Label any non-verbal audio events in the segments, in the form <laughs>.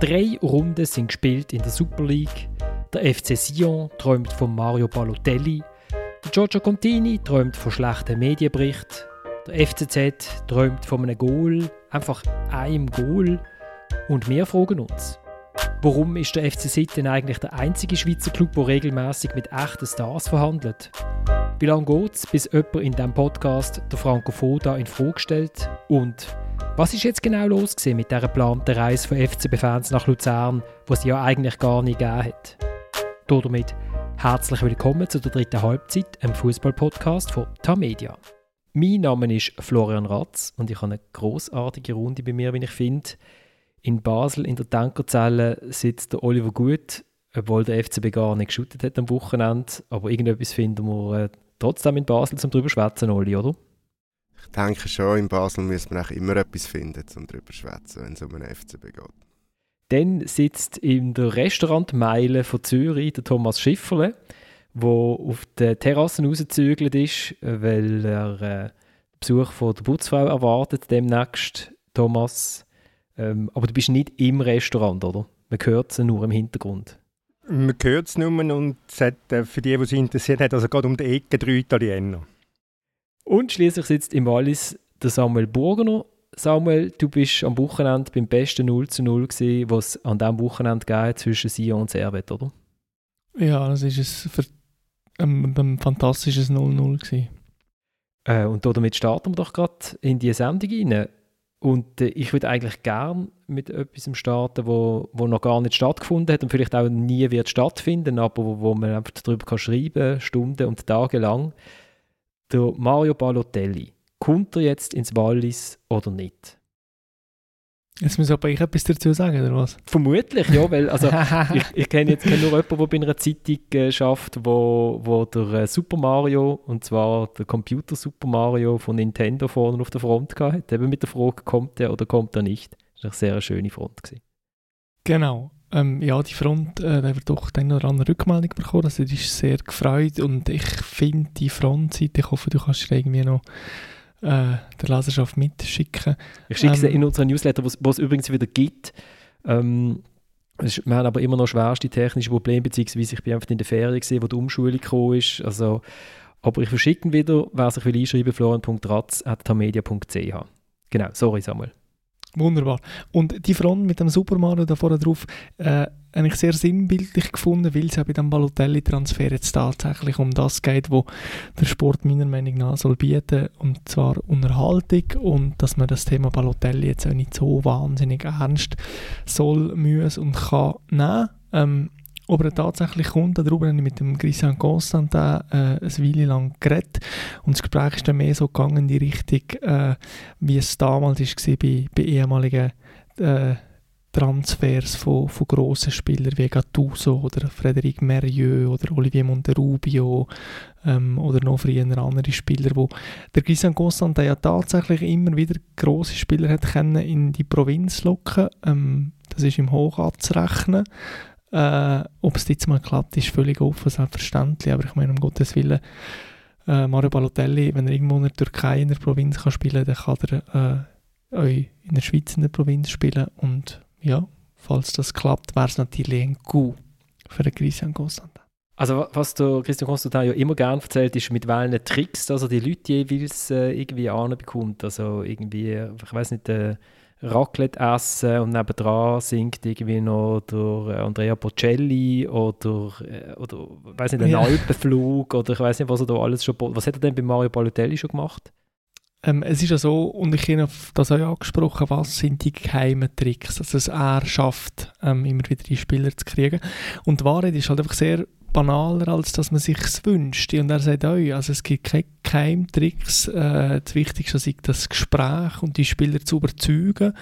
Drei Runden sind gespielt in der Super League. Der FC Sion träumt von Mario Balotelli. Der Giorgio Contini träumt von schlechten Medienberichten. Der FCZ träumt von einem Goal, einfach einem Goal. Und wir fragen uns, warum ist der FC Sitten eigentlich der einzige Schweizer Club, der regelmäßig mit echten Stars verhandelt? Wie lange geht es, bis jemand in diesem Podcast der Franco Foda in Frage stellt? Und was ist jetzt genau los mit dieser geplanten Reise von FCB-Fans nach Luzern, die es ja eigentlich gar nicht gegeben hat? Damit herzlich willkommen zu der dritten Halbzeit, einem Fußball-Podcast von Tamedia. Mein Name ist Florian Ratz und ich habe eine großartige Runde bei mir, wie ich finde. In Basel in der Tankerzelle sitzt der Oliver Gut, obwohl der FCB gar nicht geschootet hat am Wochenende. Aber irgendetwas finden wir äh, trotzdem in Basel zum drüber schwätzen, Oli, oder? Ich denke schon, in Basel müssen wir immer etwas finden, um darüber zu schwätzen, wenn es um einen FCB geht. Dann sitzt in der Restaurantmeile von Zürich der Thomas Schifferle, der auf der Terrasse rausgezügelt ist, weil er äh, Besuch von der Putzfrau erwartet demnächst. Thomas, ähm, aber du bist nicht im Restaurant, oder? Man hört es nur im Hintergrund. Man hört es nur und es hat, äh, für die, die es interessiert hat, also gerade um die Ecke drei Italiener. Und schließlich sitzt im Wallis der Samuel Burgener. Samuel, du bist am Wochenende beim besten 0 zu 0 gesehen, was es an diesem Wochenende gab zwischen Sion und Servet, oder? Ja, das war ein, ein fantastisches 0-0 äh, und damit starten wir doch gerade in die Sendung rein. Und äh, ich würde eigentlich gern mit etwas starten, wo, wo noch gar nicht stattgefunden hat und vielleicht auch nie wird stattfinden, aber wo, wo man einfach darüber kann schreiben Stunden und Tage lang. Der Mario Balotelli, kommt er jetzt ins Wallis oder nicht? Jetzt muss aber ich etwas dazu sagen, oder was? Vermutlich, ja, weil also, <laughs> ich, ich kenne jetzt nur jemanden, der bei einer Zeitung äh, schafft, wo, wo der äh, Super Mario, und zwar der Computer Super Mario von Nintendo vorne auf der Front gehabt Eben mit der Frage, kommt er oder kommt er nicht. Das war eine sehr schöne Front. Gewesen. Genau. Ähm, ja, die Front, äh, da wird doch eine oder andere Rückmeldung bekommen. Also, das ist sehr gefreut und ich finde die Frontseite, ich hoffe, du kannst irgendwie noch äh, der Leserschaft mitschicken. Ich schicke ähm, sie in unseren Newsletter, wo es übrigens wieder gibt. Ähm, wir haben aber immer noch schwerste technische Probleme, beziehungsweise ich bin einfach in der Ferien gesehen, wo die Umschulung gekommen ist. Also, aber ich verschicke wieder, wer sich will einschreiben, florian.ratz.tamedia.ch. Genau, sorry Samuel. Wunderbar. Und die Front mit dem Super Mario da vorne drauf, äh, habe ich sehr sinnbildlich gefunden, weil es ja bei dem Balotelli-Transfer jetzt tatsächlich um das geht, wo der Sport meiner Meinung nach soll bieten, und zwar Unterhaltung und dass man das Thema Balotelli jetzt auch nicht so wahnsinnig ernst soll, muss und kann nehmen. Ähm, ob er tatsächlich kommt, darüber habe ich mit dem Christian Constantin äh, eine Weile lang geredet. Und das Gespräch ist dann mehr so gegangen in die Richtung, äh, wie es damals war bei, bei ehemaligen äh, Transfers von, von grossen Spielern wie Gattuso oder Frédéric Merieux oder Olivier Monterubio ähm, oder noch früher andere Spieler, wo der Christian Constantin ja tatsächlich immer wieder grosse Spieler hat können in die Provinz locken. Ähm, das ist im Hoch anzurechnen. Äh, Ob es jetzt mal klappt, ist völlig offen, selbstverständlich. Aber ich meine, um Gottes Willen, äh, Mario Balotelli, wenn er irgendwo in der Türkei in der Provinz kann spielen kann, dann kann er äh, in der Schweiz in der Provinz spielen. Und ja, falls das klappt, wäre es natürlich ein Coup für den Christian Constantin. Also was der Christian Constantin ja immer gerne erzählt, ist mit welchen Tricks, also die Leute jeweils äh, irgendwie anbekommt. Also irgendwie, ich weiß nicht, äh, Raclette essen und nebendran singt irgendwie noch der Andrea Bocelli oder, äh, oder weiß nicht, ein ja. Alpenflug oder ich weiß nicht, was er da alles schon, was hat er denn bei Mario Balotelli schon gemacht? Ähm, es ist ja so, und ich habe das auch angesprochen, was sind die geheimen Tricks, also dass er schafft, ähm, immer wieder die Spieler zu kriegen. Und die Wahrheit ist halt einfach sehr banaler, als dass man sich wünscht. Und er sagt auch, also es gibt keine Geheimtricks. Äh, das Wichtigste ist das Gespräch und die Spieler zu überzeugen.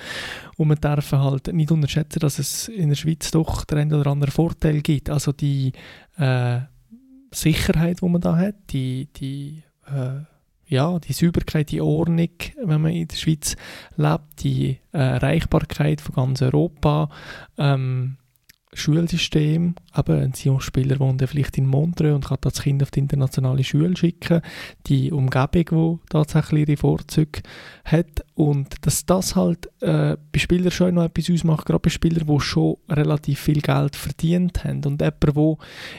Und man darf halt nicht unterschätzen, dass es in der Schweiz doch der ein oder andere Vorteil gibt. Also die äh, Sicherheit, die man da hat, die, die äh, ja, die Sauberkeit, die Ordnung, wenn man in der Schweiz lebt, die äh, Erreichbarkeit von ganz Europa, ähm, Schulsystem, eben ein Sion-Spieler wohnt vielleicht in Montreux und kann das Kind auf die internationale Schule schicken, die Umgebung, die tatsächlich ihre Vorzüge hat. Und dass das halt äh, bei Spielern schon noch etwas ausmacht, gerade bei Spielern, die schon relativ viel Geld verdient haben. Und jemand, der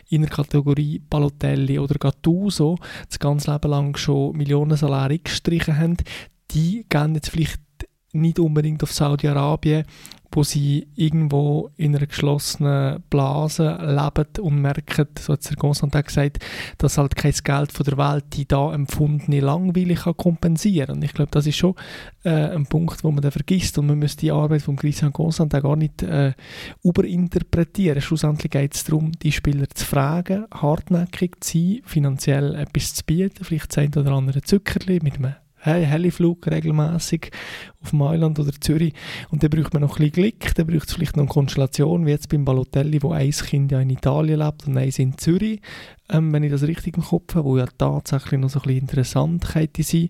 in der Kategorie Balotelli oder Gattuso das ganze Leben lang schon Millionen Salär gestrichen haben, die gehen jetzt vielleicht nicht unbedingt auf Saudi-Arabien wo sie irgendwo in einer geschlossenen Blase leben und merken, so hat der Constantin gesagt, dass halt kein Geld von der Welt die da empfundene Langweilig kann kompensieren Und ich glaube, das ist schon äh, ein Punkt, wo man dann vergisst und man müsste die Arbeit von Christian Constantin gar nicht äh, überinterpretieren. Schlussendlich geht es darum, die Spieler zu fragen, hartnäckig zu sein, finanziell etwas zu bieten, vielleicht das oder andere Zuckerli mit einem hey, Heliflug regelmäßig auf Mailand oder Zürich und dann braucht man noch ein bisschen Glück, dann braucht es vielleicht noch eine Konstellation, wie jetzt beim Balotelli, wo ein Kind ja in Italien lebt und eins in Zürich, ähm, wenn ich das richtig im Kopf habe, wo ja tatsächlich noch so ein bisschen interessant könnte sein.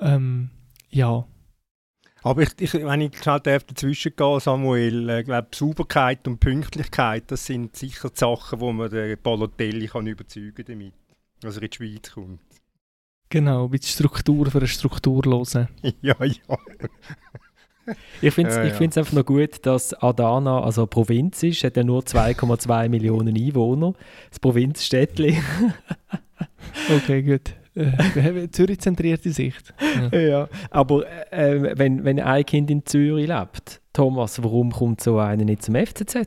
Ähm, ja. Aber ich, ich, wenn ich schnell dazwischen gehe, Samuel, ich äh, glaube, Sauberkeit und Pünktlichkeit, das sind sicher die Sachen, wo man den Balotelli kann überzeugen damit, dass er in die Schweiz kommt. Genau, bisschen Struktur für eine Strukturlose. <laughs> ja, ja. Ich finde es ja, ja. einfach noch gut, dass Adana also Provinz ist, hat ja nur 2,2 <laughs> Millionen Einwohner. Das Provinzstädtli. <laughs> okay, gut. Äh, Zürich zentrierte Sicht. Ja, ja aber äh, wenn, wenn ein Kind in Zürich lebt, Thomas, warum kommt so einer nicht zum FCZ?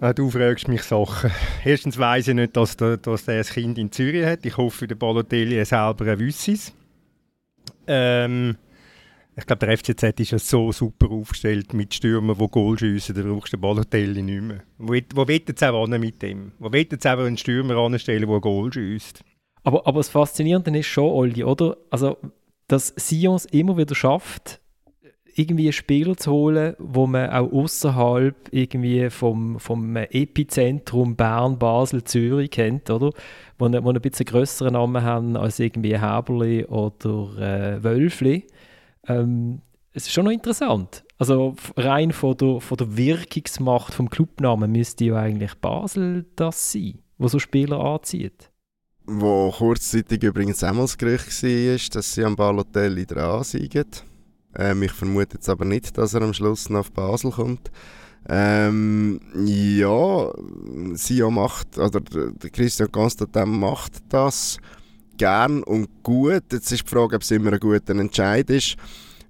Ah, du fragst mich Sachen. <laughs> Erstens weiss ich nicht, dass, der, dass ein Kind in Zürich hat. Ich hoffe, der Balotelli selber wüsste es. Ähm, ich glaube, der FCZ ist ja so super aufgestellt mit Stürmern, die Goal schiessen, da brauchst du den Balotelli nicht mehr. Wo, wo will jetzt auch mit dem? Wo will jetzt auch einen Stürmer anstellen, der Goal schiesst? Aber, aber das Faszinierende ist schon, Olli, oder? Also, dass Sions immer wieder schafft, irgendwie Spieler zu holen, wo man auch außerhalb irgendwie vom, vom Epizentrum Bern, Basel, Zürich kennt, oder? Wo, wo ein bisschen größeren Namen haben als irgendwie Häberli oder äh, Wölfli. Ähm, es ist schon noch interessant. Also rein von der, von der Wirkungsmacht vom Clubnamen müsste ja eigentlich Basel das sein, wo so Spieler anzieht. Wo kurzzeitig übrigens auch mal das Gerücht war, dass sie am Balotelli dran sind. Ähm, ich vermute jetzt aber nicht, dass er am Schluss auf Basel kommt. Ähm, ja, Sion macht, oder der Christian Constantin macht das gern und gut. Jetzt ist die Frage, ob es immer ein guter Entscheid ist.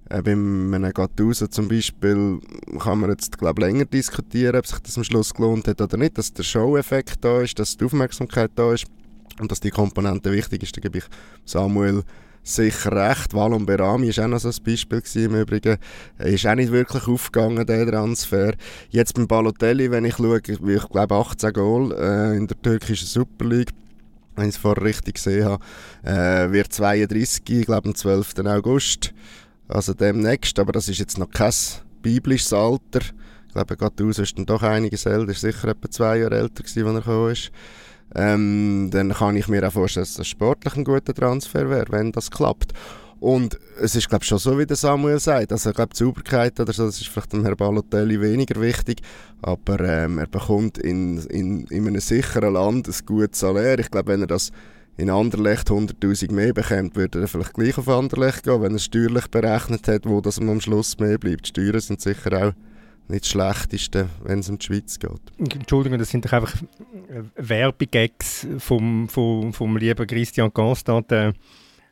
Äh, bei einem Gattuso zum Beispiel kann man jetzt glaub, länger diskutieren, ob sich das am Schluss gelohnt hat oder nicht, dass der Show-Effekt da ist, dass die Aufmerksamkeit da ist und dass die Komponente wichtig ist. Da gebe ich Samuel sicher recht. Valon Berami war auch noch so ein Beispiel im Übrigen. Ist auch nicht wirklich aufgegangen, der Transfer. Jetzt beim Balotelli, wenn ich schaue, ich glaube 18 Goal äh, in der türkischen Super League, wenn ich es vorher richtig gesehen habe, äh, wird 32, ich glaube am 12. August, also demnächst, aber das ist jetzt noch kein biblisches Alter. Ich glaube, Gattuso ist dann doch einiges älter, ist sicher etwa zwei Jahre älter gewesen, als er gekommen ist ähm, dann kann ich mir auch vorstellen, dass das sportlich ein guter Transfer wäre, wenn das klappt. Und es ist, glaube ich, schon so, wie der Samuel sagt. Also, ich glaube, die Sauberkeit oder so, das ist vielleicht dem Herrn Balotelli weniger wichtig. Aber ähm, er bekommt in, in, in einem sicheren Land ein gutes Salär. Ich glaube, wenn er das in Anderlecht 100'000 mehr bekommt, würde er vielleicht gleich auf Anderlecht gehen, wenn er steuerlich berechnet hat, wo das am Schluss mehr bleibt. Die Steuern sind sicher auch nicht das Schlechteste, wenn es um die Schweiz geht. Entschuldigung, das sind doch einfach äh, Werbegags vom, vom, vom lieben Christian Constantin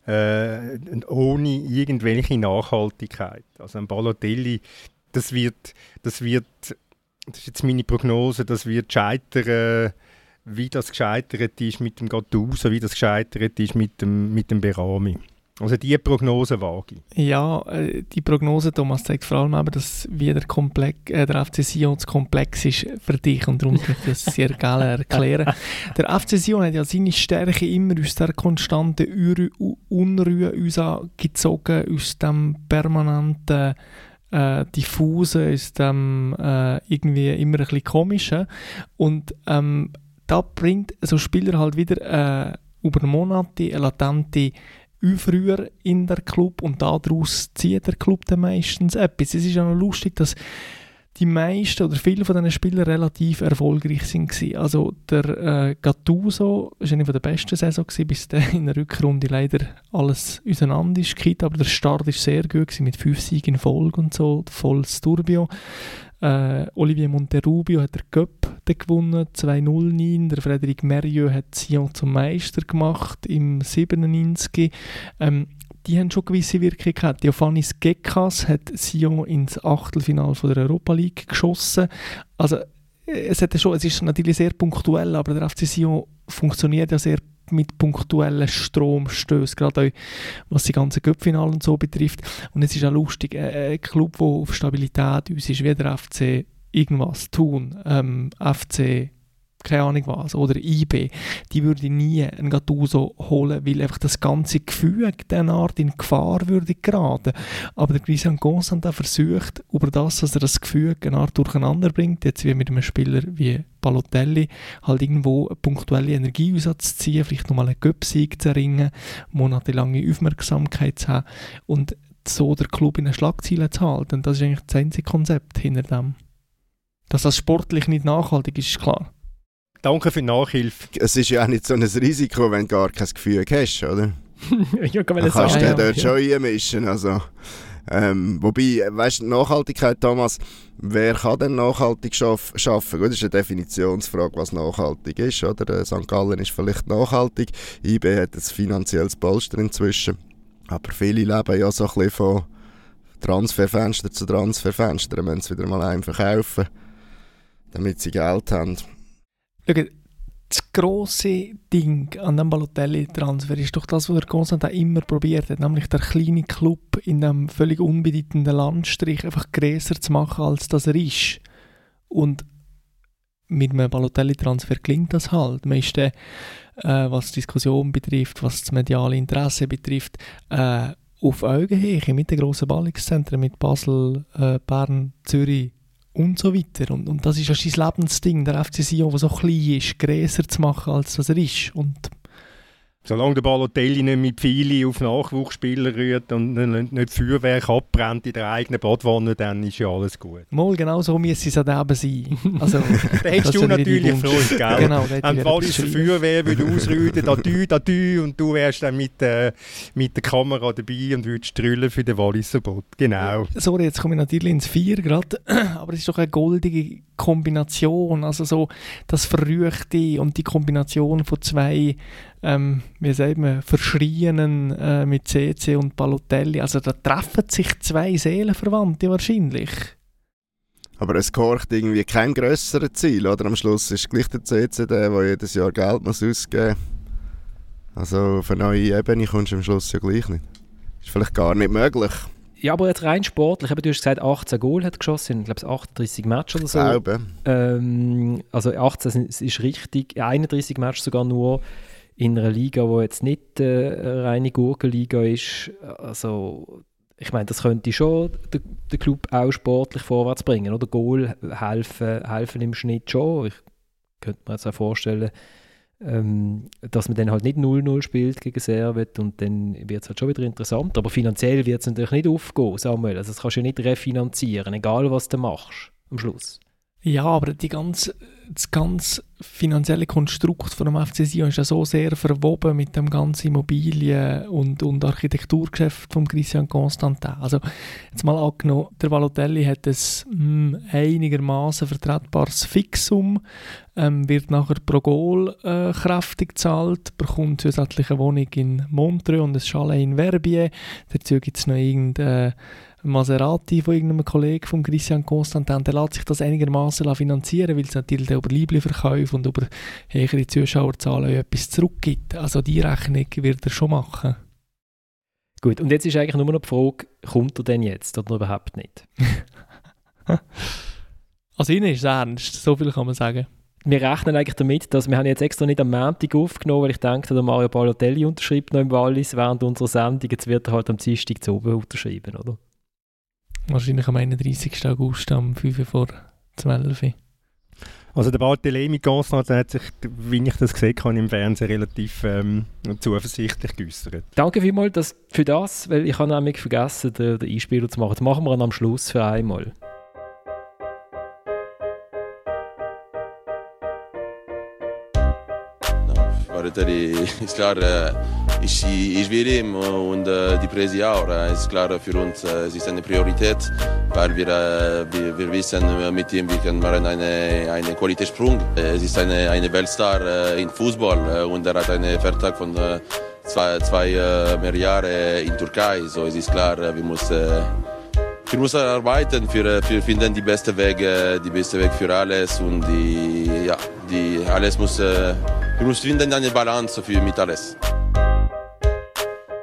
äh, ohne irgendwelche Nachhaltigkeit. Also ein Balotelli, das wird, das wird, das ist jetzt meine Prognose, das wird scheitern, wie das gescheitert ist mit dem Gattuso, wie das gescheitert ist mit dem, mit dem Berami. Also die Prognose wage Ja, äh, die Prognose, Thomas, zeigt vor allem eben, dass wie der, Komplex, äh, der FC Sion zu komplex ist für dich und darum möchte ich das sehr gerne erklären. <laughs> Der FC Sion hat ja seine Stärke immer aus der konstanten Unruhe uns gezogen, aus dem permanenten äh, diffusen, aus dem äh, irgendwie immer ein bisschen komischen und ähm, da bringt so Spieler halt wieder äh, über Monate eine latente früher in der Club und daraus zieht der Club dann meistens etwas. Es ist ja noch lustig, dass die meisten oder viele von diesen Spielern relativ erfolgreich sind. Also der äh, Gattuso war eine der besten Saison, gewesen, bis dann in der Rückrunde leider alles auseinander ist aber der Start ist sehr gut gewesen, mit fünf Siegen in Folge und so, volles Turbio. Äh, Olivier Monterrubio hat der Cup gewonnen, 2-0-9. Der Frédéric Merieux hat Sion zum Meister gemacht im 97. Ähm, die haben schon gewisse Wirkung gehabt. Diofanis Gekas hat Sion ins Achtelfinale der Europa League geschossen. Also es, hat schon, es ist natürlich sehr punktuell, aber der FC Sion funktioniert ja sehr mit punktuellen Stromstößen, gerade auch was die ganzen Cup-Finale und so betrifft. Und es ist auch lustig, ein Club, der auf Stabilität aus ist, wie der FC irgendwas tun. Ähm, FC keine Ahnung was, oder IB, die würde nie einen Gattuso holen, weil einfach das ganze Gefühl dieser Art in Gefahr würde geraten. Aber der Christian Constantin versucht, über das, dass er das Gefühl eine Art durcheinander bringt, jetzt wie mit einem Spieler wie Balotelli, halt irgendwo eine punktuelle zu ziehen, vielleicht nochmal einen Göpsieg zu erringen, monatelange Aufmerksamkeit zu haben und so der Club in den Schlagzeilen zu halten. Und das ist eigentlich das einzige Konzept hinter dem. Dass das sportlich nicht nachhaltig ist, ist klar. Danke für die Nachhilfe. Es ist ja auch nicht so ein Risiko, wenn du gar kein Gefühl hast, oder? <laughs> ja, kann man Dann kannst du ja, dort ja. schon einmischen. Also, ähm, wobei, weißt du, Nachhaltigkeit, Thomas, wer kann denn nachhaltig schaff schaffen? Gut, das ist eine Definitionsfrage, was nachhaltig ist, oder? St. Gallen ist vielleicht nachhaltig, IB hat ein finanzielles Polster inzwischen, aber viele leben ja so ein bisschen von Transferfenster zu Transferfenster, wenn sie wieder mal einfach verkaufen, damit sie Geld haben. Schau, das grosse Ding an dem Balotelli-Transfer ist doch das, was der Constantin immer probiert hat, nämlich der kleine Club in einem völlig unbedeutenden Landstrich einfach größer zu machen, als das er ist. Und mit einem Balotelli-Transfer klingt das halt. Man ist, äh, was die Diskussion betrifft, was das mediale Interesse betrifft, äh, auf Augenhöhe mit den grossen Ballungszentren, mit Basel, äh, Bern, Zürich, und so weiter. Und, und das ist ja sein Lebensding, der FC Sion, der so klein ist, größer zu machen, als was er ist. Und Solange der Balotelli nicht mit Pfeili auf Nachwuchsspieler rührt und nicht Feuerwerk abbrennt in der eigenen Badwanne, dann ist ja alles gut. Mal genau so müsste es auch eben sein. <laughs> Also, da hättest du natürlich Freude, gell? Genau, Wenn Walliser Feuerwehr würde ausrüden, da du, da du, und du wärst dann mit, äh, mit der Kamera dabei und würdest drüllen für den Walliser Bot. Genau. Sorry, jetzt komme ich natürlich ins Vier gerade, <clears throat> aber es ist doch eine goldige Kombination, also so das Verrückte und die Kombination von zwei ähm, wie sagt man, Verschrienen äh, mit CC und Balotelli. Also da treffen sich zwei Seelenverwandte wahrscheinlich. Aber es kocht irgendwie kein grösseres Ziel, oder? Am Schluss ist gleich der CC der, der jedes Jahr Geld muss ausgeben muss. Also auf eine neue Ebene kommst du am Schluss ja gleich nicht. Ist vielleicht gar nicht möglich. Ja, aber jetzt rein sportlich, du hast gesagt, 18 Goal hat geschossen, ich glaube 38 Matches oder so. Ich glaube. Ähm, also 18 ist richtig, 31 Matches sogar nur in einer Liga, die jetzt nicht äh, eine reine Gurkenliga ist. Also, ich meine, das könnte schon den, den Club auch sportlich vorwärts bringen. Oder Goal helfen, helfen im Schnitt schon. Ich könnte mir jetzt auch vorstellen, ähm, dass man dann halt nicht 0-0 spielt gegen Servet und dann wird es halt schon wieder interessant. Aber finanziell wird es natürlich nicht aufgehen, Samuel. Also das kannst du ja nicht refinanzieren, egal was du machst am Schluss. Ja, aber die ganze, das ganze finanzielle Konstrukt von dem FC Sion ist ja so sehr verwoben mit dem ganzen Immobilien- und, und Architekturgeschäft von Christian Constantin. Also jetzt mal angenommen, der Valotelli hat ein hm, einigermaßen vertretbares Fixum, ähm, wird nachher pro Goal äh, kräftig gezahlt, bekommt zusätzlich eine Wohnung in Montreux und ein Chalet in Verbier. Dazu gibt es noch irgendeine Maserati von irgendeinem Kollegen von Christian Constantin, der lässt sich das einigermaßen finanzieren, weil es natürlich über Liebli-Verkäufe und über höhere Zuschauerzahlen etwas zurückgibt. Also die Rechnung wird er schon machen. Gut, und jetzt ist eigentlich nur noch die Frage, kommt er denn jetzt oder überhaupt nicht? <laughs> also Ihnen ist es ernst, so viel kann man sagen. Wir rechnen eigentlich damit, dass wir haben jetzt extra nicht am Montag aufgenommen, weil ich denke, der Mario Balotelli unterschreibt noch im Wallis während unserer Sendung. Jetzt wird er halt am Dienstag zu oben unterschreiben, oder? Wahrscheinlich am 31. August um 5 vor 12 also der Barthelemy Constant hat sich, wie ich das gesehen habe im Fernsehen, relativ ähm, zuversichtlich geäußert. Danke vielmals dass, für das, weil ich habe nämlich vergessen, den, den Einspieler zu machen. Das machen wir dann am Schluss für einmal. Balotelli ist klar, ich, ich will ihm und äh, die Präsi auch. Ist klar für uns, es ist eine Priorität, weil wir, wir, wir wissen, mit ihm wir können machen einen eine Qualitätssprung. Es ist eine, eine Weltstar in Fußball und er hat einen Vertrag von zwei, zwei mehr Jahre in Türkei. So es ist klar, wir müssen wir müssen arbeiten für, für finden die beste Wege, die beste Weg für alles und die, ja, die alles muss, wir müssen finden eine Balance für mit alles.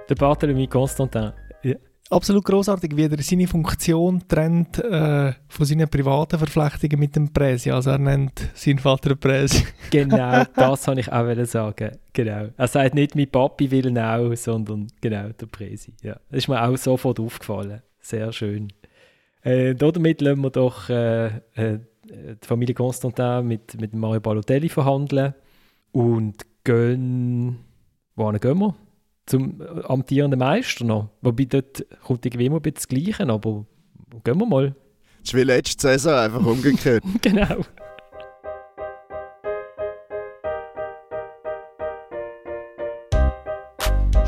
Der Barthélemy Constantin. Ja. Absolut großartig, wie er seine Funktion trennt äh, von seinen privaten Verflechtungen mit dem Präsi. Also er nennt seinen Vater Präsi. <laughs> genau, das wollte ich auch sagen. Genau. Er sagt nicht, mein Papi will auch, sondern genau, der Präsi. Ja. Das ist mir auch sofort aufgefallen. Sehr schön. Äh, damit lassen wir doch äh, äh, die Familie Constantin mit, mit Mario Balotelli verhandeln und gehen. Wohin gehen wir? Zum amtierenden Meister noch. Wobei dort kommt irgendwie immer ein bisschen das Gleiche, aber gehen wir mal. Das ist wie letzte Saison, einfach umgekehrt. <laughs> genau.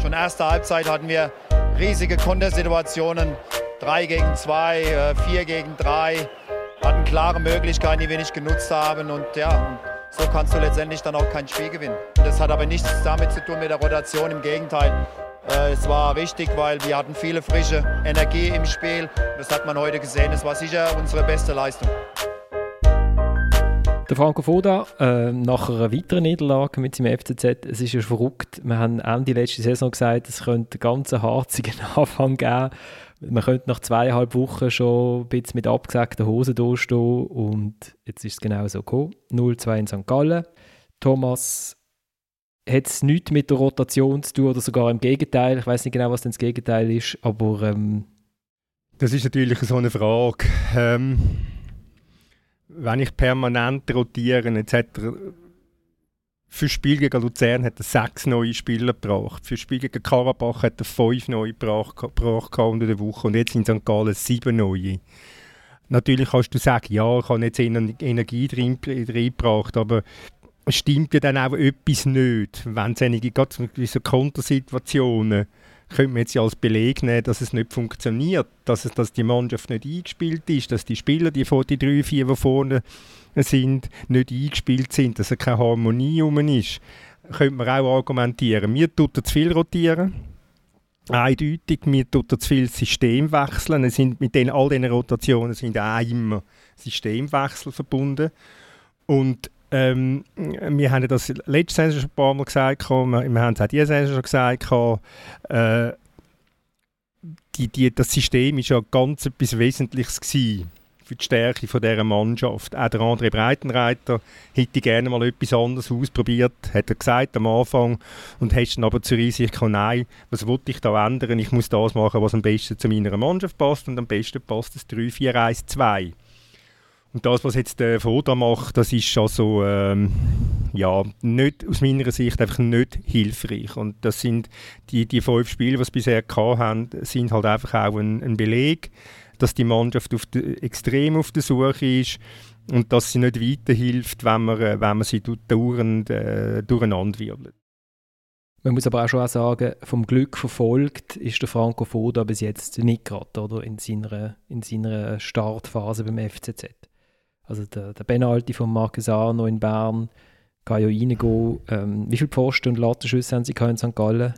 Schon erste Halbzeit hatten wir riesige Kontersituationen. 3 gegen 2, 4 äh, gegen 3. Hatten klare Möglichkeiten, die wir nicht genutzt haben. Und ja, so kannst du letztendlich dann auch kein Spiel gewinnen. Das hat aber nichts damit zu tun mit der Rotation, im Gegenteil. Äh, es war richtig, weil wir hatten viele frische Energie im Spiel. Das hat man heute gesehen. Es war sicher unsere beste Leistung. Der Franco Foda, äh, nach einer weiteren Niederlage mit seinem FCZ, es ist ja verrückt. Wir haben Ende letzte Saison gesagt, es könnte einen ganz harzigen <laughs> Anfang geben man könnte nach zweieinhalb Wochen schon ein mit abgesägten Hosen dastehen und jetzt ist es genau so gekommen. 0-2 in St. Gallen. Thomas, hat es nichts mit der Rotation zu tun oder sogar im Gegenteil? Ich weiß nicht genau, was denn das Gegenteil ist, aber... Ähm das ist natürlich so eine Frage. Ähm, wenn ich permanent rotiere, jetzt hat er für das Spiel gegen Luzern hat er sechs neue Spieler gebracht. Für das Spiel gegen Karabach hat er fünf neue gebracht, gebracht unter der Woche. Und jetzt in St. Gallen sieben neue. Natürlich kannst du sagen, ja, ich habe jetzt Energie reingebracht, aber es stimmt ja dann auch etwas nicht. Wenn es einige, gerade so Kontersituationen, könnte man jetzt ja als Beleg nehmen, dass es nicht funktioniert, dass, es, dass die Mannschaft nicht eingespielt ist, dass die Spieler, die, vor, die drei, vier, die vorne sind, nicht eingespielt sind, dass keine Harmonie rum ist, könnte man auch argumentieren. Mir tut er zu viel rotieren. Eindeutig, mir tut er zu viel System wechseln. Es sind mit den, all diesen Rotationen sind auch immer Systemwechsel verbunden. Und ähm, wir haben das letzte Saison schon ein paar Mal gesagt, wir, wir haben es auch diese Saison schon gesagt, äh, die, die, das System war ja ganz etwas Wesentliches gewesen für die Stärke von dieser Mannschaft. Auch der André Breitenreiter hätte gerne mal etwas anderes ausprobiert, hat er gesagt am Anfang und hat dann aber zur Einsicht gekommen, nein, was wollte ich da ändern? Ich muss das machen, was am besten zu meiner Mannschaft passt und am besten passt das 3-4-1-2. Und das, was jetzt der Foda macht, das ist also ähm, ja, nicht, aus meiner Sicht einfach nicht hilfreich. Und das sind die, die fünf Spiele, die sie bisher haben, sind halt einfach auch ein, ein Beleg, dass die Mannschaft auf de, extrem auf der Suche ist und dass sie nicht weiterhilft, wenn man, äh, wenn man sie dauernd äh, durcheinander wirbelt. Man muss aber auch schon auch sagen, vom Glück verfolgt ist der Franco Foda bis jetzt nicht gerade oder, in, seiner, in seiner Startphase beim FCZ. Also der, der Penalty von Marquesano in Bern kann ja reingehen. Ähm, wie viele Pfosten und Lattenschüsse haben sie in St. Gallen?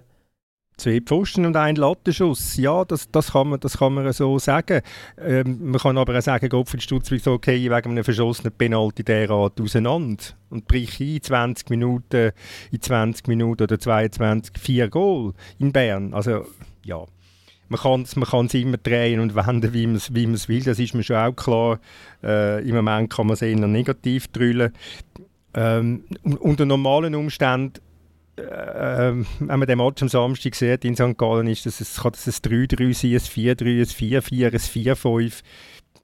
Zwei Pfosten und ein Lattenschuss. Ja, das, das, kann, man, das kann man so sagen. Ähm, man kann aber auch sagen, Gottfried Stutzwig so, okay, wegen einem verschossenen Penalty derart auseinander und bricht ein 20 Minuten, in 20 Minuten oder 22 vier Goal in Bern. Also, ja. Man kann es man immer drehen und wenden, wie man es wie will. Das ist mir schon auch klar. Äh, Im Moment kann man es eher negativ drüllen. Ähm, unter normalen Umständen äh, wenn man den Match am Samstag sieht in St. Gallen, ist das, es, kann das ein 3-3 sein, ein 4-3, ein 4-4, ein 4-5.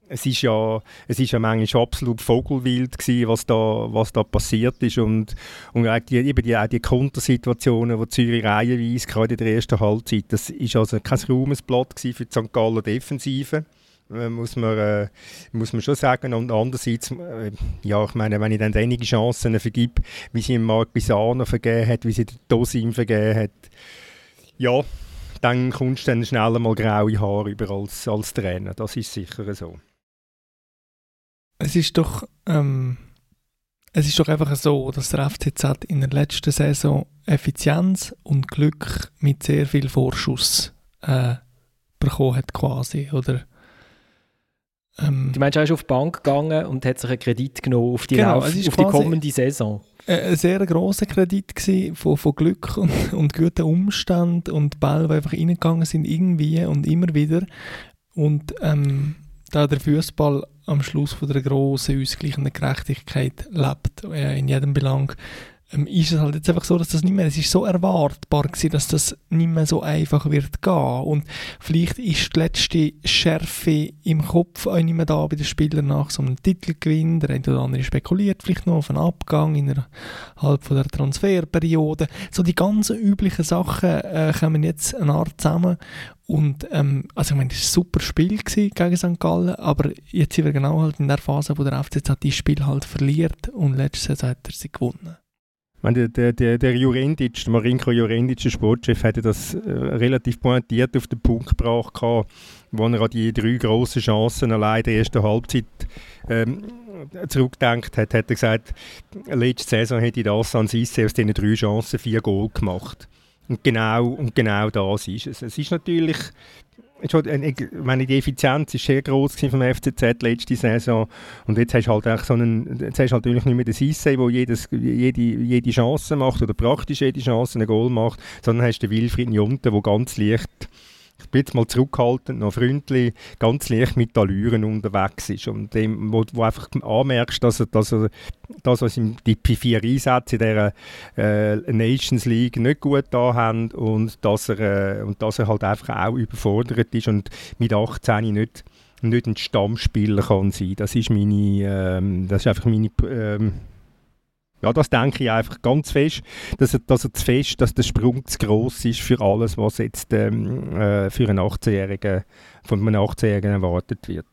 Es ist ja, es ist ja manchmal absolut vogelwild gewesen, was da, was da passiert ist und, und die, eben die, auch die Kontersituationen, die Zürich reihenweise, gerade in der ersten Halbzeit, das ist also kein Ruhmesblatt für die St. Gallen Defensive muss, man, äh, muss man schon sagen. Und andererseits, äh, ja, ich meine, wenn ich dann einige Chancen vergib, wie sie ihm Marc Bisano vergeben hat, wie sie Dosim vergeben hat, ja, dann kommst du dann schnell mal graue Haare über als, als Trainer. Das ist sicher so. Es ist doch, ähm, es ist doch einfach so, dass der FCZ in der letzten Saison Effizienz und Glück mit sehr viel Vorschuss äh, bekommen hat quasi, oder? Ähm, du meinst, er ist auf die Bank gegangen und hat sich einen Kredit genommen auf die, Genau, Lauf, auf die kommende Saison. äh, ein sehr grosser Kredit von, von Glück und, und guten Umständen und Bälle, die einfach reingegangen sind irgendwie und immer wieder. Und ähm, da der Fußball am Schluss von der grossen, ausgleichenden Gerechtigkeit lebt, äh, in jedem Belang, ähm, ist es halt jetzt einfach so, dass das nicht mehr, es ist so erwartbar gewesen, dass das nicht mehr so einfach wird gehen. Und vielleicht ist die letzte Schärfe im Kopf auch nicht mehr da bei den Spielern nach so einem Titelgewinn. Der eine oder andere spekuliert vielleicht noch auf einen Abgang innerhalb von der Transferperiode. So die ganzen üblichen Sachen äh, kommen jetzt eine Art zusammen. Und ähm, also ich meine, das war ein super Spiel gegen St. Gallen, aber jetzt sind wir genau halt in der Phase, wo der FCZ das Spiel halt verliert und letzte Saison hat er sie gewonnen. Meine, der, der, der Jurendic, der Marinko Jurendic, der Sportchef, hatte das äh, relativ pointiert auf den Punkt gebracht, gehabt, wo er an die drei grossen Chancen allein in der ersten Halbzeit ähm, zurückgedacht hat, hat er gesagt, letzte Saison hätte das an Sisse aus diesen drei Chancen vier Goal gemacht. Und genau, und genau das ist es. Es ist natürlich, meine, die Effizienz ist sehr groß vom FCZ letzte Saison. Und jetzt hast du halt eigentlich so einen, jetzt hast du halt natürlich nicht mehr den Sisse, der jedes, jede, jede Chance macht oder praktisch jede Chance ein Goal macht, sondern hast den Wilfried Njunte, der ganz leicht ich bin jetzt mal zurückhaltend, noch freundlich, ganz leicht mit Allüren unterwegs ist und dem, wo, wo einfach anmerkst, dass er, dass er das, was ihm die P4 Einsätze in dieser äh, Nations League nicht gut da haben und dass er, äh, und dass er halt einfach auch überfordert ist und mit 18 nicht, nicht ein Stammspieler kann sein. Das ist meine, ähm, das ist einfach meine, ähm, ja, das denke ich einfach ganz fest, dass dass er zu fest, dass der Sprung zu groß ist für alles, was jetzt ähm, äh, für einen 18-Jährigen, von einem 18-Jährigen erwartet wird.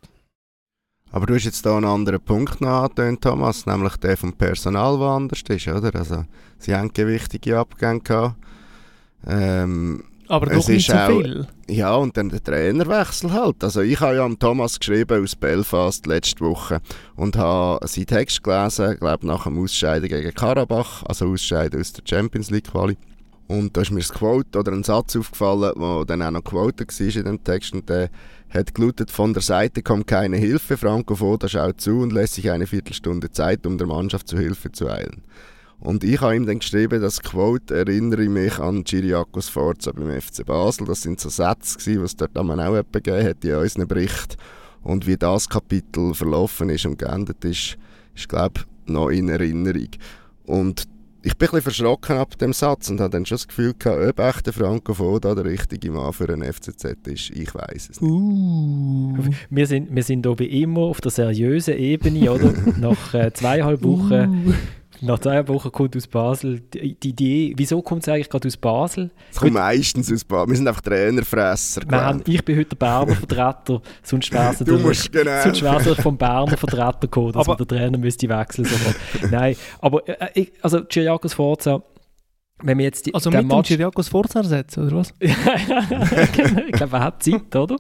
Aber du hast jetzt da einen anderen Punkt noch angetönt, Thomas, nämlich der vom Personal, der anders ist, oder? Also, sie haben gewichtige Abgänge gehabt. Ähm, Aber Es doch nicht ist so auch- viel. ja, und dann der Trainerwechsel halt. Also ich habe ja am Thomas geschrieben aus Belfast letzte Woche und habe seinen Text gelesen, glaube nach dem Ausscheiden gegen Karabach, also Ausscheiden aus der Champions League Quali. Und da ist mir das Quote oder ein Satz aufgefallen, der dann auch noch quoted war in dem Text und der hat gelautet, von der Seite kommt keine Hilfe, Franco Foda schaut zu und lässt sich eine Viertelstunde Zeit, um der Mannschaft zu Hilfe zu eilen. Und ich habe ihm dann geschrieben, das Quote erinnere ich mich an Giriakos Forza beim FC Basel. Das sind so Sätze, die es dort auch jemand gegeben hat in unseren Bericht. Und wie das Kapitel verlaufen ist und geendet ist, ist, glaube ich, noch in Erinnerung. Und ich bin ein bisschen verschrocken ab dem Satz und habe dann schon das Gefühl gehabt, ob echt der Franco Foda der richtige Mann für einen FCZ ist. Ich weiß es nicht. Uh. Wir sind, wir sind wie immer auf der seriösen Ebene, oder? <laughs> Nach äh, zweieinhalb Wochen, Uh. Nach zweieinhalb Wochen kommt aus Basel die, die Idee, wieso kommt es eigentlich gerade aus Basel? Es kommt meistens aus Basel. Wir sind einfach Trainerfresser. Wir haben, ich bin heute der Berner Vertreter, sonst wäre es Du natürlich- musst genau. sonst wäre es vom Berner <laughs> Vertreter gekommen, dass Aber- man der Trainer müsste wechseln sofort. Nein, aber äh, ich, also Giriakos Forza, wenn wir jetzt die, Also den mit dem Match- Chiriakos Forza ersetzen, oder was? <laughs> ich glaube, er hat Zeit, oder?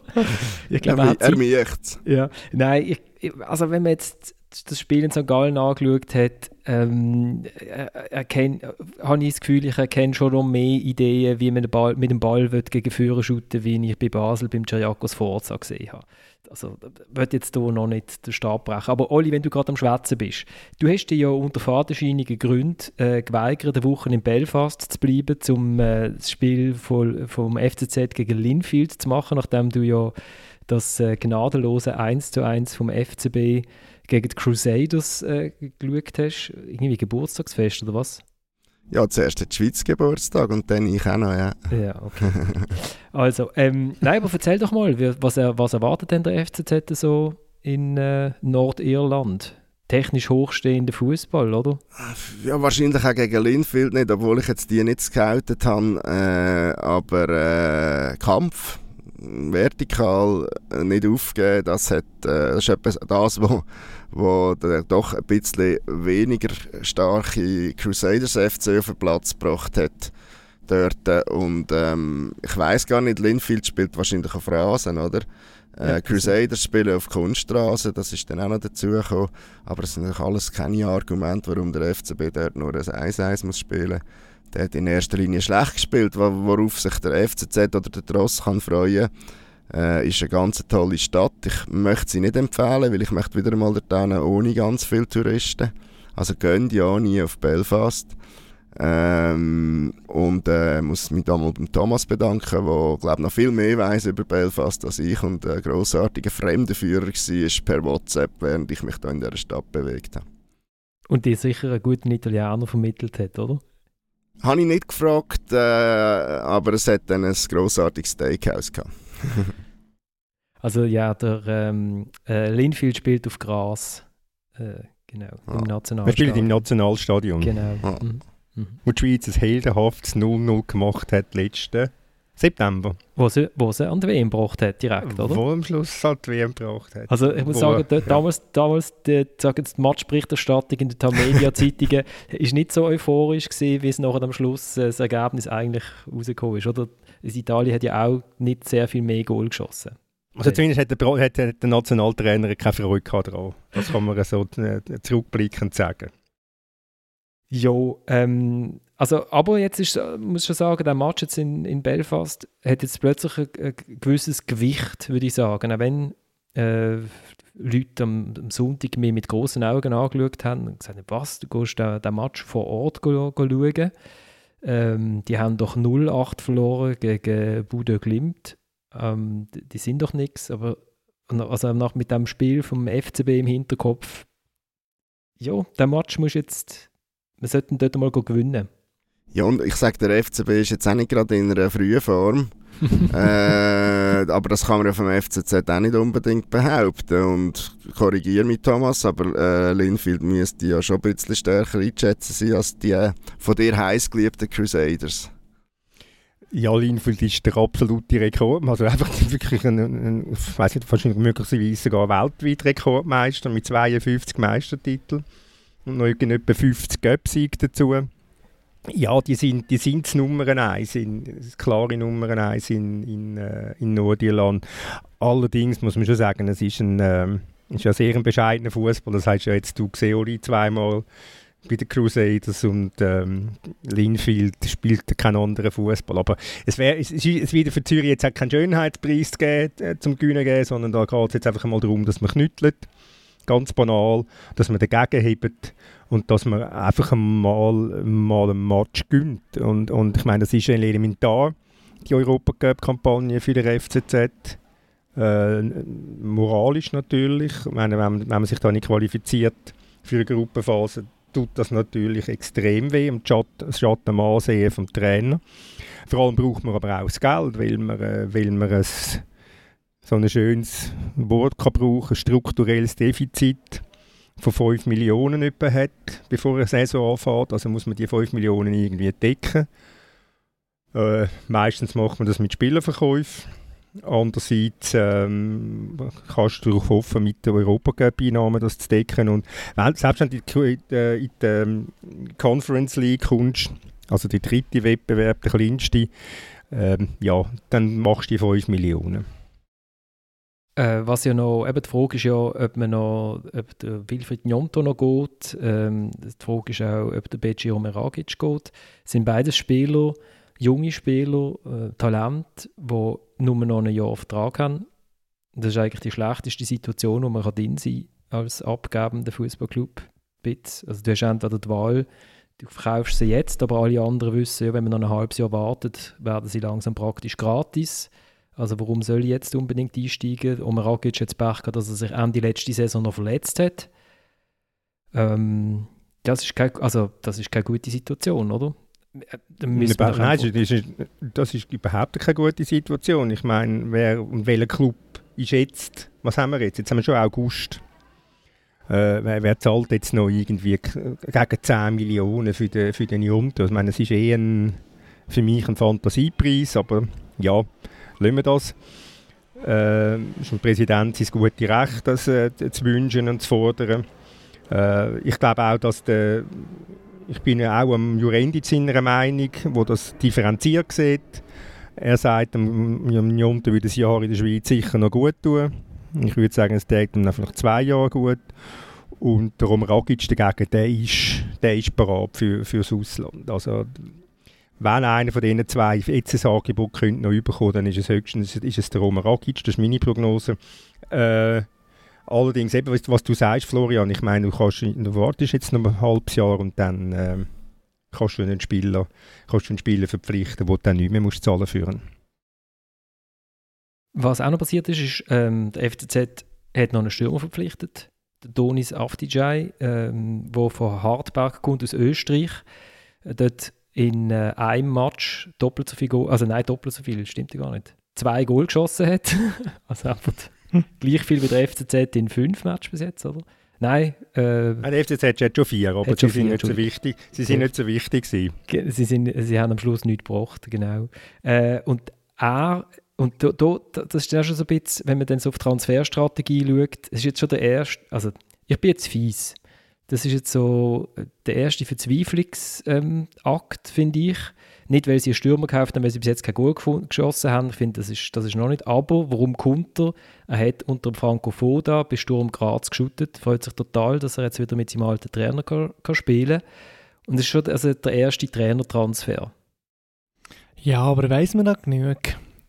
Ich glaube, er er, hat er Zeit. miecht's. Ja, nein, ich, also wenn man jetzt das Spiel in St. Gallen angeschaut hat, ähm, er, erkennt, habe ich das Gefühl, ich erkenne schon noch mehr Ideen, wie man Ball, mit dem Ball will gegen Führer shooten wie ich bei Basel beim Chiriakos Forza gesehen habe. Also, ich will jetzt hier noch nicht den Stab brechen. Aber Oli, wenn du gerade am Schwätzen bist, du hast dich ja unter fadenscheinigen Gründen äh, geweigert, eine Woche in Belfast zu bleiben, um äh, das Spiel von, vom FCZ gegen Linfield zu machen, nachdem du ja das äh, gnadenlose 1 zu 1 vom FCB gegen die Crusaders äh, geschaut hast. Irgendwie Geburtstagsfest oder was? Ja, zuerst hat die Schweiz Geburtstag und dann ich auch noch, ja. Ja, okay. <laughs> also, ähm, nein, aber erzähl doch mal, was, was erwartet denn der FCZ so in äh, Nordirland? Technisch hochstehender Fußball, oder? Ja, wahrscheinlich auch gegen Linfield nicht, obwohl ich jetzt die nicht gescoutet habe. Äh, aber äh, Kampf. vertikal äh, nicht aufgeben, das, hat, äh, das ist etwas das, wo, wo der doch ein bisschen weniger starke Crusaders FC auf den Platz gebracht hat dort. Und ähm, ich weiß gar nicht, Linfield spielt wahrscheinlich auf Rasen, oder? Äh, Crusaders spielen auf Kunststraße, das ist dann auch noch dazugekommen. Aber es sind natürlich alles keine Argumente, warum der FCB dort nur ein 1-1 muss spielen Der hat in erster Linie schlecht gespielt, worauf sich der FCZ oder der Tross kann freuen äh, ist eine ganz tolle Stadt. Ich möchte sie nicht empfehlen, weil ich möchte wieder einmal dorthin ohne ganz viele Touristen. Also gehen ja nie auf Belfast. Ähm, und äh, muss mich da mal beim Thomas bedanken, der glaube noch viel mehr weiß über Belfast als ich und ein grossartiger Fremdenführer war per WhatsApp, während ich mich da in dieser Stadt bewegt habe. Und die sicher einen guten Italiener vermittelt hat, oder? Habe ich nicht gefragt, äh, aber es hat dann ein grossartiges Steakhouse gehabt. <laughs> also ja, der ähm, äh, Linfield spielt auf Gras. Äh, genau, ah. im Nationalstadion. Er spielt im Nationalstadion. Genau. Ah. Mhm. Mhm. Wo die Schweiz ein heldenhaftes 0-0 gemacht hat letzten September. Wo sie, wo sie an die WM gebracht hat, direkt, oder? Wo am Schluss halt die WM gebracht hat. Also ich muss wo, sagen, ja. damals, damals die, sagen die Matchberichterstattung in den Tamedia-Zeitungen <laughs> ist nicht so euphorisch gewesen, wie es nachher am Schluss äh, das Ergebnis eigentlich rausgekommen ist, oder? Italien hat ja auch nicht sehr viel mehr Goal geschossen. Also zumindest hat der, hat der Nationaltrainer keine Freude daran. Das kann man so äh, zurückblickend sagen. Ja, ähm, also, aber jetzt ist, muss ich schon sagen, der Match jetzt in, in Belfast hat jetzt plötzlich ein, ein gewisses Gewicht, würde ich sagen. Auch wenn äh, Leute am, am, Sonntag mir mit großen Augen angeschaut haben und gesagt haben, was, du gehst den, den Match vor Ort go, go schauen. Ähm, die haben doch 0-8 verloren gegen Bude Glimt. Ähm, die, die, sind doch nichts, aber also nach, mit dem Spiel vom FCB im Hinterkopf, ja, der Match muss jetzt wir sollten dort mal gewinnen. Ja, und ich sage, der FCB ist jetzt auch nicht gerade in einer frühen Form. <laughs> äh, aber das kann man ja vom FCZ auch nicht unbedingt behaupten. Und korrigiere mich, Thomas, aber äh, Linfield müsste ja schon ein bisschen stärker einschätzen sein als die äh, von dir heiß geliebten Crusaders. Ja, Linfield ist der absolute Rekord. Also einfach <laughs> wirklich ein, ein ich weiß nicht, wahrscheinlich möglicherweise sogar weltweit Rekordmeister mit 52 Meistertiteln und noch etwa 50 Göpsiege dazu. Ja, die sind, die sind Nummer 1, in, klare Nummer 1 in, in, äh, in Nordirland. Allerdings muss man schon sagen, es ist ein, äh, ist ja sehr ein bescheidener Fußball. Das heißt ja jetzt du Xeoli zweimal bei den Crusaders und ähm, Linfield spielt keinen anderen Fußball. Aber es, wär, es, es wird für Zürich jetzt auch keinen Schönheitspreis geben, äh, zum Gewinnen geben, sondern da geht es jetzt einfach mal darum, dass man knüttelt ganz banal, dass man dagegen hebt und dass man einfach mal, mal einen Match gönnt. Und, und ich meine, das ist elementar, die Europacup-Kampagne für den FCZ. Äh, moralisch natürlich. Ich meine, wenn, wenn man sich da nicht qualifiziert für eine Gruppenphase, tut das natürlich extrem weh schadet am Ansehen vom Trainer. Vor allem braucht man aber auch das Geld, weil man, äh, weil man ein so ein schönes Wort kann brauchen, strukturelles Defizit von 5 Millionen hat, bevor eine Saison anfängt. Also muss man die 5 Millionen irgendwie decken. Äh, meistens macht man das mit Spielerverkäufen. Andererseits ähm, kannst du darauf hoffen, mit der Europacup-Einnahmen das zu decken. Und wenn, selbst wenn du in die, in die ähm, Conference League kommst, also der dritte Wettbewerb, der kleinste, ähm, ja, dann machst du die 5 Millionen. Äh, was ja noch, eben die Frage ist ja, ob man noch, ob der Wilfried Njonto noch geht. Ähm, die Frage ist auch, ob der Beciro Meragic geht. Das sind beides Spieler, junge Spieler, äh, Talent, die nur noch ein Jahr Vertrag haben. Das ist eigentlich die schlechteste Situation, wo man drin sein kann als abgebender Fußballclub. Also du hast entweder die Wahl, du verkaufst sie jetzt, aber alle anderen wissen, ja, wenn man noch ein halbes Jahr wartet, werden sie langsam praktisch gratis. Also warum soll ich jetzt unbedingt einsteigen? Omar Rakic jetzt Pech gehabt, dass er sich Ende letzte Saison noch verletzt hat. Ähm, das, ist keine, also, das ist keine gute Situation, oder? Nein, das ist, das ist überhaupt keine gute Situation. Ich meine, wer und welcher Club ist jetzt, was haben wir jetzt? Jetzt haben wir schon August. Äh, wer, wer, zahlt jetzt noch irgendwie gegen 10 Millionen für den, für den Junto? Ich meine, es ist eh ein, für mich ein Fantasiepreis, aber ja, lassen wir das. Äh, ist dem Präsident sein gutes Recht, das äh, zu wünschen und zu fordern. Äh, ich glaube auch, dass der, ich bin ja auch am Jurendi seiner Meinung, wo das differenziert sieht. Er sagt, dem Junte würde ein Jahr in der Schweiz sicher noch gut tun. Ich würde sagen, es täte ihm vielleicht zwei Jahre gut. Und der Ragic dagegen, der ist, der ist bereit für, für das Ausland. Also, wenn einer von diesen zwei jetzt ein Angebot könnte noch überkommen, dann ist es höchstens ist es der Roman Rakic, das ist meine Prognose. Äh, allerdings, eben, was, du sagst, Florian, ich meine, du, kannst, du wartest jetzt noch ein halbes Jahr und dann äh, kannst, du einen Spieler, kannst du einen Spieler verpflichten, wo du dann nicht mehr musst zahlen führen Was auch noch passiert ist, ist, ähm, der FCZ hat noch einen Stürmer verpflichtet, der Donis Aftijai, ähm, der von Hartberg kommt aus Österreich. Dort in äh, einem Match doppelt so viel Goal, also nein, doppelt so viel, stimmt ja gar nicht, zwei Goal geschossen hat. <laughs> also einfach gleich viel wie der FCZ in fünf Matches bis jetzt, oder? Nein. Äh, der FCZ hat schon vier, aber sie, sind nicht so wichtig, sie sind nicht so wichtig Sie, sind, sie haben am Schluss nichts gebracht, genau. Äh, und er, und da, da, das ist ja schon so ein bisschen, wenn man dann so auf Transferstrategie schaut, es ist jetzt schon der erste, also ich bin jetzt fies, das ist jetzt so äh, der erste Verzweiflungsakt, ähm, finde ich. Nicht, weil sie einen Stürmer gekauft haben, weil sie bis jetzt kein Goal geschossen haben. Ich finde, das ist, das ist noch nicht. Aber warum kommt er? Er hat unter dem Franco Foda bei Sturm Graz geschüttet. Freut sich total, dass er jetzt wieder mit seinem alten Trainer kann, kann spielen kann. Und das ist schon also der erste Trainertransfer. Ja, aber weiß man da genug?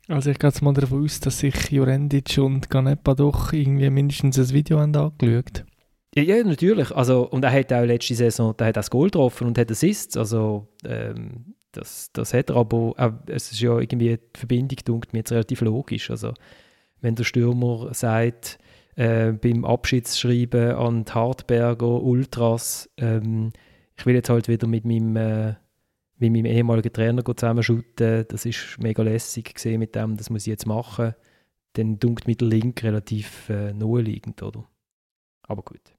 Also ich gehe jetzt mal davon aus, dass sich Jurendic und Ganepa doch irgendwie mindestens ein Video angeschaut haben. Ja, ja, natürlich. Also, und er hat auch letzte Saison der hat das Goal getroffen und hat Assists. Also, ähm, das, das hat er, aber auch, es ist ja irgendwie, die Verbindung dunkt mir jetzt relativ logisch. Also, wenn der Stürmer sagt, äh, beim Abschiedsschreiben an die Hartberger Ultras, ähm, ich will jetzt halt wieder mit meinem, äh, mit meinem ehemaligen Trainer zusammenschuten, das ist mega lässig gesehen mit dem, das muss ich jetzt machen, dann dunkt mit der Link relativ äh, naheliegend, oder? Aber gut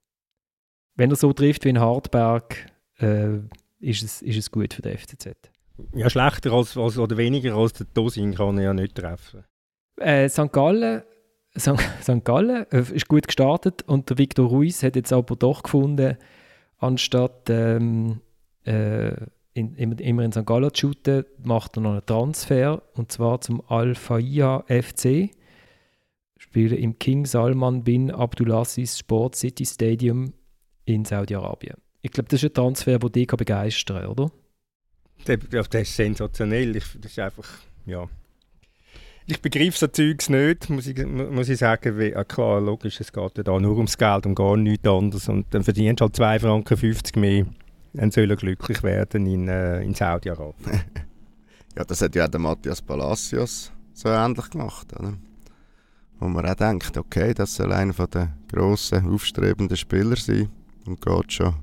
wenn er so trifft wie in Hartberg, äh, ist, es, ist es gut für den FCZ. Ja, schlechter als, als, oder weniger als der Dosin kann er ja nicht treffen. Äh, St. Gallen, St. Gallen äh, ist gut gestartet und der Victor Ruiz hat jetzt aber doch gefunden, anstatt ähm, äh, in, immer in St. Gallen zu shooten, macht er noch einen Transfer und zwar zum Al-Faiha FC. Spielen im King Salman bin Abdulaziz Sport City Stadium in Saudi-Arabien. Ich glaube, das ist ein Transfer, der dich begeistern kann, oder? Der, der ist sensationell. Ich, das ist einfach, ja. Ich begreife so Zeugs nicht, muss ich, muss ich sagen. Wie, ja klar, logisch, es geht ja da nur ums Geld und gar nichts anderes. Und dann verdienst du halt 2 Franken 50 mehr. Dann soll er glücklich werden in, äh, in Saudi-Arabien. <laughs> ja, das hat ja auch der Matthias Palacios so ähnlich gemacht, oder? Wo man auch denkt, okay, das soll einer der grossen, aufstrebenden Spieler sein und geht schon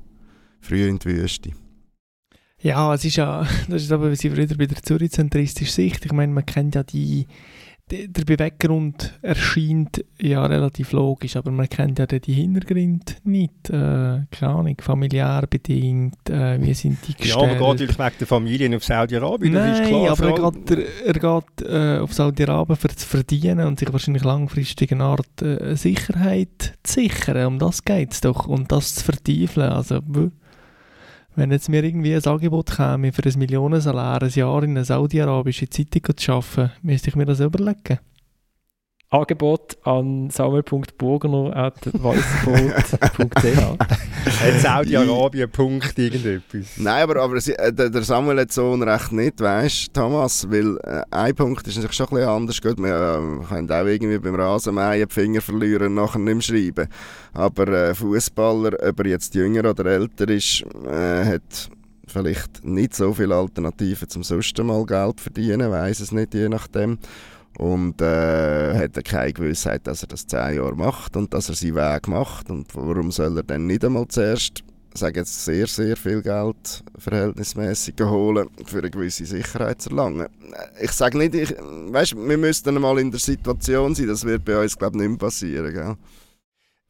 früher in die Wüste. Ja, es ist ja, <laughs> das ist aber wieder bei der zürichzentristischen Sicht. Ich meine, man kennt ja die, der Beweggrund erscheint ja relativ logisch, aber man kennt ja die Hintergründe nicht. Äh, keine Ahnung, familiär bedingt, äh, wie sind die gestellt. Ja, aber geht natürlich wegen der Familie auf Saudi-Arabien, das ist klar. aber er geht, er geht äh, auf Saudi-Arabien für zu verdienen und sich wahrscheinlich langfristig eine Art äh, Sicherheit zu sichern. Um das geht es doch, und das zu vertiefeln. Also, wenn jetzt mir irgendwie ein Angebot käme, für ein Millionensalär ein Jahr in eine saudi-arabische Zeitung zu arbeiten, müsste ich mir das überlegen. Angebot an samuel.burgener.weissboot.ch Saudi-Arabien, Punkt, irgendetwas. Nein, aber, aber äh, der Samuel hat so Unrecht nicht, weißt du, Thomas, weil äh, ein Punkt ist natürlich schon ein bisschen anders. Gut, wir äh, können auch irgendwie beim Rasenmähen die Finger verlieren und nachher nicht mehr schreiben. Aber äh, Fußballer, ob er jetzt jünger oder älter ist, äh, hat vielleicht nicht so viele Alternativen zum sonst mal Geld verdienen, weiß es nicht, je nachdem und äh, hat keine Gewissheit, dass er das zehn Jahre macht und dass er seinen Weg macht und warum soll er dann nicht einmal zuerst sage jetzt sehr, sehr viel Geld verhältnismäßig holen, für eine gewisse Sicherheit zu erlangen. Ich sage nicht, ich, weißt, wir müssten mal in der Situation sein, das wird bei uns, glaube ich, nicht mehr passieren. Gell?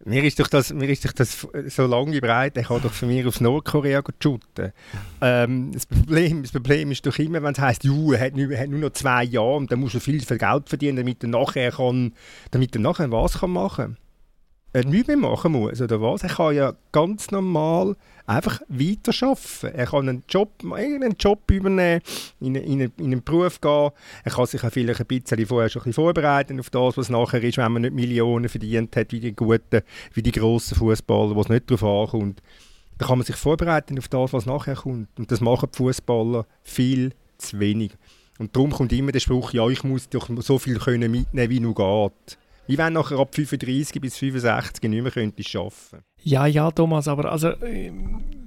Mir ist, doch das, mir ist doch das so lange breit, ich kann doch von mir aus Nordkorea shooten. Ähm, das, Problem, das Problem ist doch immer, wenn es heisst, er hat, nur, hat nur noch zwei Jahre und dann muss er viel, viel Geld verdienen, damit er nachher, kann, damit er nachher was kann machen kann er nichts mehr machen muss, oder was? Er kann ja ganz normal einfach weiter arbeiten. Er kann einen Job, irgendeinen Job übernehmen, in, in, in einen Beruf gehen. Er kann sich auch vielleicht ein bisschen vorher schon ein bisschen vorbereiten auf das, was nachher ist, wenn man nicht Millionen verdient hat, wie die guten, wie die grossen Fußballer, wo es nicht darauf ankommt. Da kann man sich vorbereiten auf das, was nachher kommt. Und das machen die Fußballer viel zu wenig. Und darum kommt immer der Spruch, ja, ich muss doch so viel können mitnehmen, wie nur geht. Wie wenn nachher ab 35 bis 65 nicht mehr könntest arbeiten Ja, ja, Thomas, aber also, äh,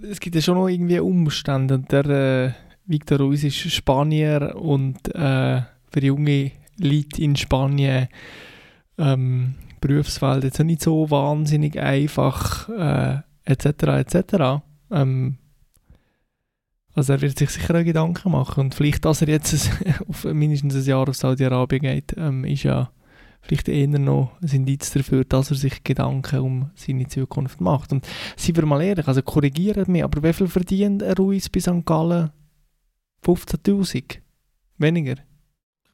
es gibt ja schon noch irgendwie Umstände. Der äh, Victor Ruiz ist Spanier und äh, für junge Leute in Spanien ähm, Berufswelt jetzt nicht so wahnsinnig einfach, äh, etc. etc. Ähm, also er wird sich sicher auch Gedanken machen und vielleicht, dass er jetzt <laughs> auf mindestens ein Jahr auf Saudi-Arabien geht, ähm, ist ja vielleicht eher noch ein Indiz dafür, dass er sich Gedanken um seine Zukunft macht. Und seien wir mal ehrlich, also korrigieren mich, aber wie viel verdient ein Ruiz bei St. Gallen? 15'000? Weniger?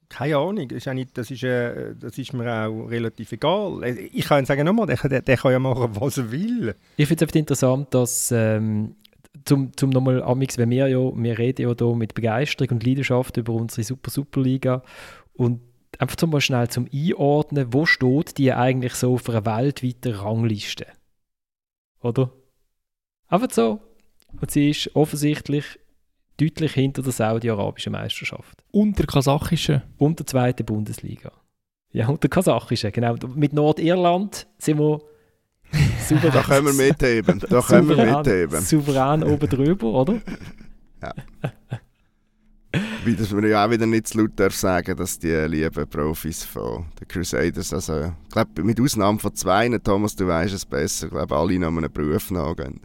Keine Ahnung, das ist, nicht, das, ist, äh, das ist mir auch relativ egal. Ich kann sagen nochmal, der, der, der kann ja machen, was er will. Ich finde es interessant, dass ähm, zum, zum nochmal amix, wenn wir ja, wir reden ja hier mit Begeisterung und Leidenschaft über unsere Super Superliga und einfach zum mal schnell zum Einordnen, wo steht die eigentlich so auf einer weltweiten Rangliste? Oder? Einfach so. Und sie ist offensichtlich deutlich hinter der saudi-arabischen Meisterschaft. Und der kasachischen. Und der zweiten Bundesliga. Ja, und der kasachischen, genau. Mit Nordirland sind wir souverän. da können wir mitheben. Da können wir mitheben. Souverän oben drüber, oder? Ja. <laughs> Dass man ja auch wieder nicht zu laut darf sagen, dass die lieben Profis von den Crusaders, also ich glaube mit Ausnahme von zwei, Thomas, du weißt es besser, ich glaube alle noch einen Beruf nachgehen.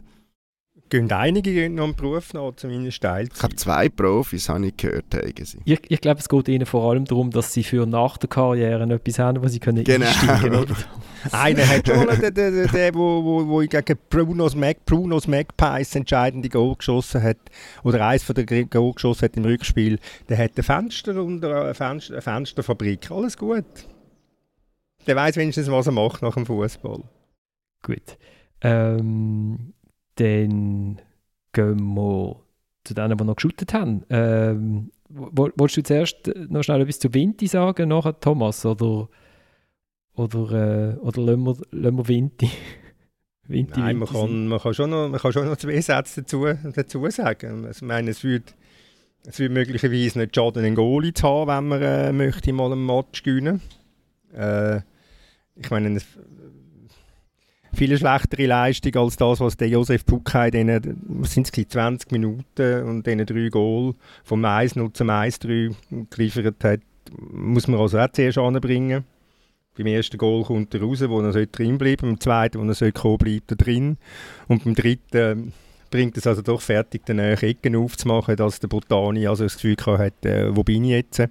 Gehen einige gehen noch einen Beruf nach, zumindest Teilzeit. Ich glaube zwei Profis, habe ich gehört, haben sie. Ich, ich glaube, es geht ihnen vor allem darum, dass sie für nach der Karriere etwas haben, wo sie können genau. einsteigen können. <laughs> Einer hat schon der, der, der, wo, wo, wo gegen Brunos, Mac, Brunos Magpies entscheidende Goal geschossen hat, oder eins von der Goal geschossen hat im Rückspiel, der hat ein Fenster und eine, Fenster, eine Fensterfabrik. Alles gut. Der weiß wenigstens, was er macht nach dem Fußball. Gut. Ähm, dann gehen wir zu denen, die noch geshootet haben. Ähm, wolltest du zuerst noch schnell etwas zu Vinti sagen, nachher Thomas? Oder, oder, äh, oder lassen, wir, lassen wir Vinti? <laughs> Vinti Nein, man kann, man, kann schon noch, man kann schon noch zwei Sätze dazu, dazu sagen. Ich meine, es würde es würde möglicherweise nicht schaden, einen Goalie zu haben, wenn man äh, möchte mal einen Match gewinnen äh, Ich meine, viel schlechtere Leistung als das, was der Josef Puckai in sind 20 Minuten und diesen drei Goal vom 1-0 zum 1-3 geliefert hat, muss man also auch zuerst anbringen. Beim ersten Goal kommt er raus, wo er drin bleiben beim zweiten, wo er soll kommen, bleibt er drin und beim dritten bringt es also doch fertig, den Ecken aufzumachen, dass der Botani also das Gefühl hatte, äh, wo bin ich jetzt?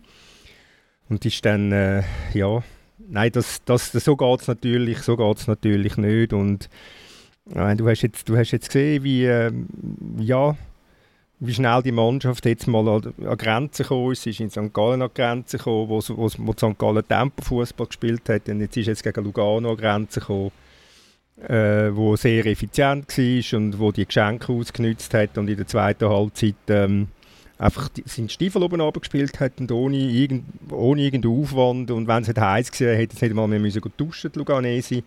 Und ist dann, äh, ja, nein, das, das, so geht es natürlich, so natürlich nicht. Und äh, du, hast jetzt, du hast jetzt gesehen, wie, äh, ja, wie schnell die Mannschaft jetzt mal an, an Grenzen gekommen ist. Sie ist in St. Gallen an Grenzen gekommen, wo, wo, wo St. Gallen Tempo-Fußball gespielt hat. Und jetzt ist jetzt gegen Lugano an Grenzen gekommen, äh, wo sehr effizient war und wo die Geschenke ausgenutzt hat und in der zweiten Halbzeit ähm, einfach seinen Stiefel oben gespielt hat und ohne, irgend, ohne irgendeinen Aufwand. Und wenn es halt heiß war, hätte es nicht mal mehr müssen duschen, die Luganesi,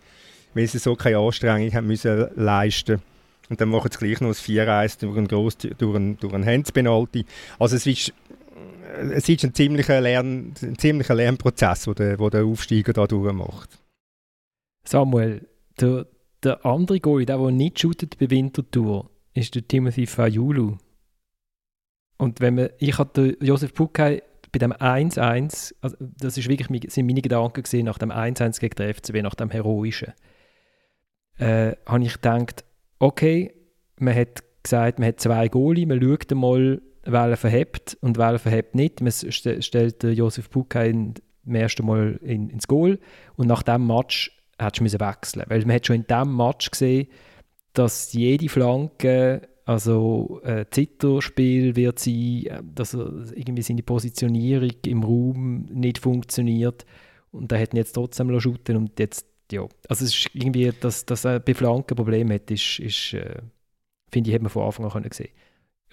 weil sie so keine Anstrengung haben müssen leisten Und dann machen sie gleich noch ein 4-1 durch einen, gross, durch einen, durch einen Handspenalty. Also es ist, es ist ein ziemlicher, Lern, ein ziemlicher Lernprozess, den der, der Aufsteiger da durchmacht. Samuel, der, der andere Goal, der, der nicht shootet bei Winterthur, ist der Timothy Fayulu. Und wenn man, ich hatte Josef Puckay bei dem 1-1, also das ist wirklich, sind meine Gedanken gesehen nach dem 1-1 gegen den FCB, nach dem Heroischen, äh, habe ich gedacht, okay, man hat gesagt, man hat zwei Goalie, man schaut mal, wer verhebt und wer verhebt nicht. Man st stellt Josef Puckay im ersten Mal in, ins Goal und nach dem Match hättest du wechseln Weil man hat schon in diesem Match gesehen, dass jede Flanke also äh, Zitterspiel wird sein, äh, dass irgendwie seine Positionierung im Raum nicht funktioniert und da hätten jetzt trotzdem shooten und jetzt ja, also es ist irgendwie, dass, dass er bei Flanken Problem hat, ist, ist äh, finde ich, hat man von Anfang an können sehen.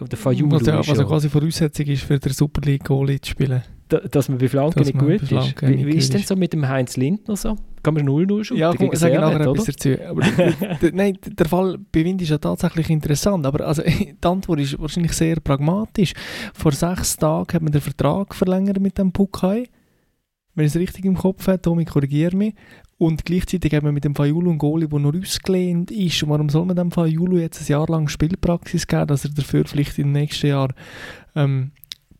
Und der Fayulu was, ja, was ja quasi Voraussetzung ist, für den Super League Goalie zu spielen. Da, dass man bei Flanken nicht gut ist. Wie, wie ist denn so mit dem Heinz Lindner so? Kann man 0-0 schuten? Ja, komm, sage nachher etwas dazu. Aber nein, der Fall bei Wind ist ja tatsächlich interessant, aber also, <laughs> die Antwort ist wahrscheinlich sehr pragmatisch. Vor sechs Tagen hat man den Vertrag verlängert mit dem Pukai. Wenn ich es richtig im Kopf habe, Tommy, korrigiere mich. Und gleichzeitig haben wir mit dem Fayulu einen Goalie, der noch ausgelehnt ist. Und warum soll man dem Fayulu jetzt ein Jahr lang Spielpraxis geben, dass er dafür vielleicht im nächsten Jahr ähm,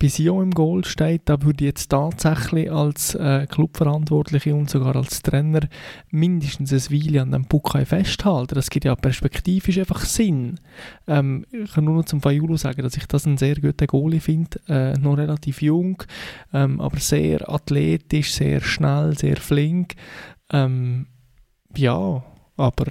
bei Sion im Goal steht, da würde ich jetzt tatsächlich als äh, Clubverantwortliche und sogar als Trainer mindestens ein Weile an dem Bukai festhalten. Das gibt ja perspektivisch einfach Sinn. Ähm, ich kann nur noch zum Fayulu sagen, dass ich das einen sehr guten Goalie finde, äh, noch relativ jung, ähm, aber sehr athletisch, sehr schnell, sehr flink. Ähm, ja, aber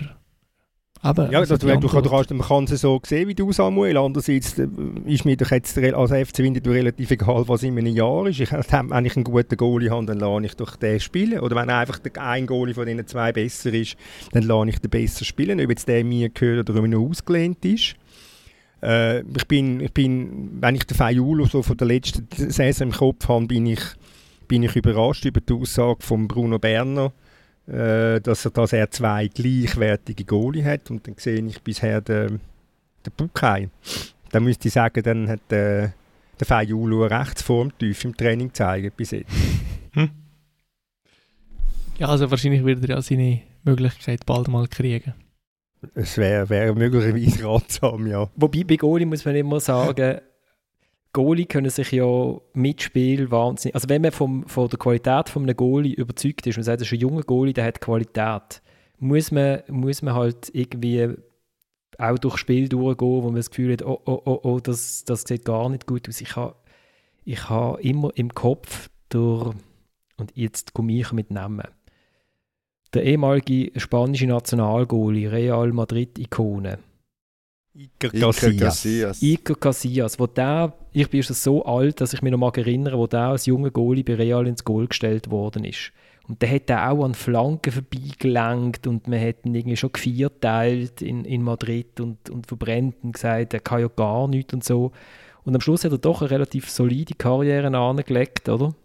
aber, ja, also du, du, kannst, man kann es so sehen wie du, Samuel. Andererseits äh, ist mir doch jetzt als FC Winterthur relativ egal, was in einem Jahr ist. Ich, <laughs> wenn ich einen guten Goalie habe, dann lasse ich doch den spielen. Oder wenn einfach ein Goalie von diesen zwei besser ist, dann lasse ich den besser spielen. Ob jetzt der mir gehört oder ob er noch ausgelehnt ist. Äh, ich, bin, ich bin, wenn ich den Faiulo so von der letzten Saison im Kopf habe, bin ich, bin ich überrascht über die Aussage von Bruno Berner äh, dass, er, dass er zwei gleichwertige Goalie hat und dann sehe ich bisher den, den Bukai. Dann müsste ich sagen, dann hat der, der Fayulu rechts tief im Training gezeigt bis jetzt. Hm? Ja, also wahrscheinlich wird er ja seine Möglichkeit bald mal kriegen. Es wäre wär möglicherweise ratsam, ja. Wobei bei Goalie muss man immer sagen, Goalie können sich ja mit wahnsinnig. Also, wenn man vom, von der Qualität von einem Goalie überzeugt ist und sagt, das ist ein junger Goalie, der hat Qualität, muss man, muss man halt irgendwie auch durch Spiel durchgehen, wo man das Gefühl hat, oh, oh, oh, oh das, das sieht gar nicht gut aus. Ich habe ich ha immer im Kopf durch, und jetzt komme ich mit Namen, der ehemalige spanische Nationalgoalie, Real Madrid-Ikone, Iker Casillas. Iker Casillas. Wo der, ich bin schon so alt, dass ich mich noch mal erinnere, wo der als junger Goalie bei Real ins Goal gestellt worden ist. Und der hat auch an Flanken vorbeigelenkt und man hat ihn irgendwie schon gevierteilt in, in Madrid und, und verbrennt und gesagt, er kann ja gar nichts und so. Und am Schluss hat er doch eine relativ solide Karriere angelegt, oder?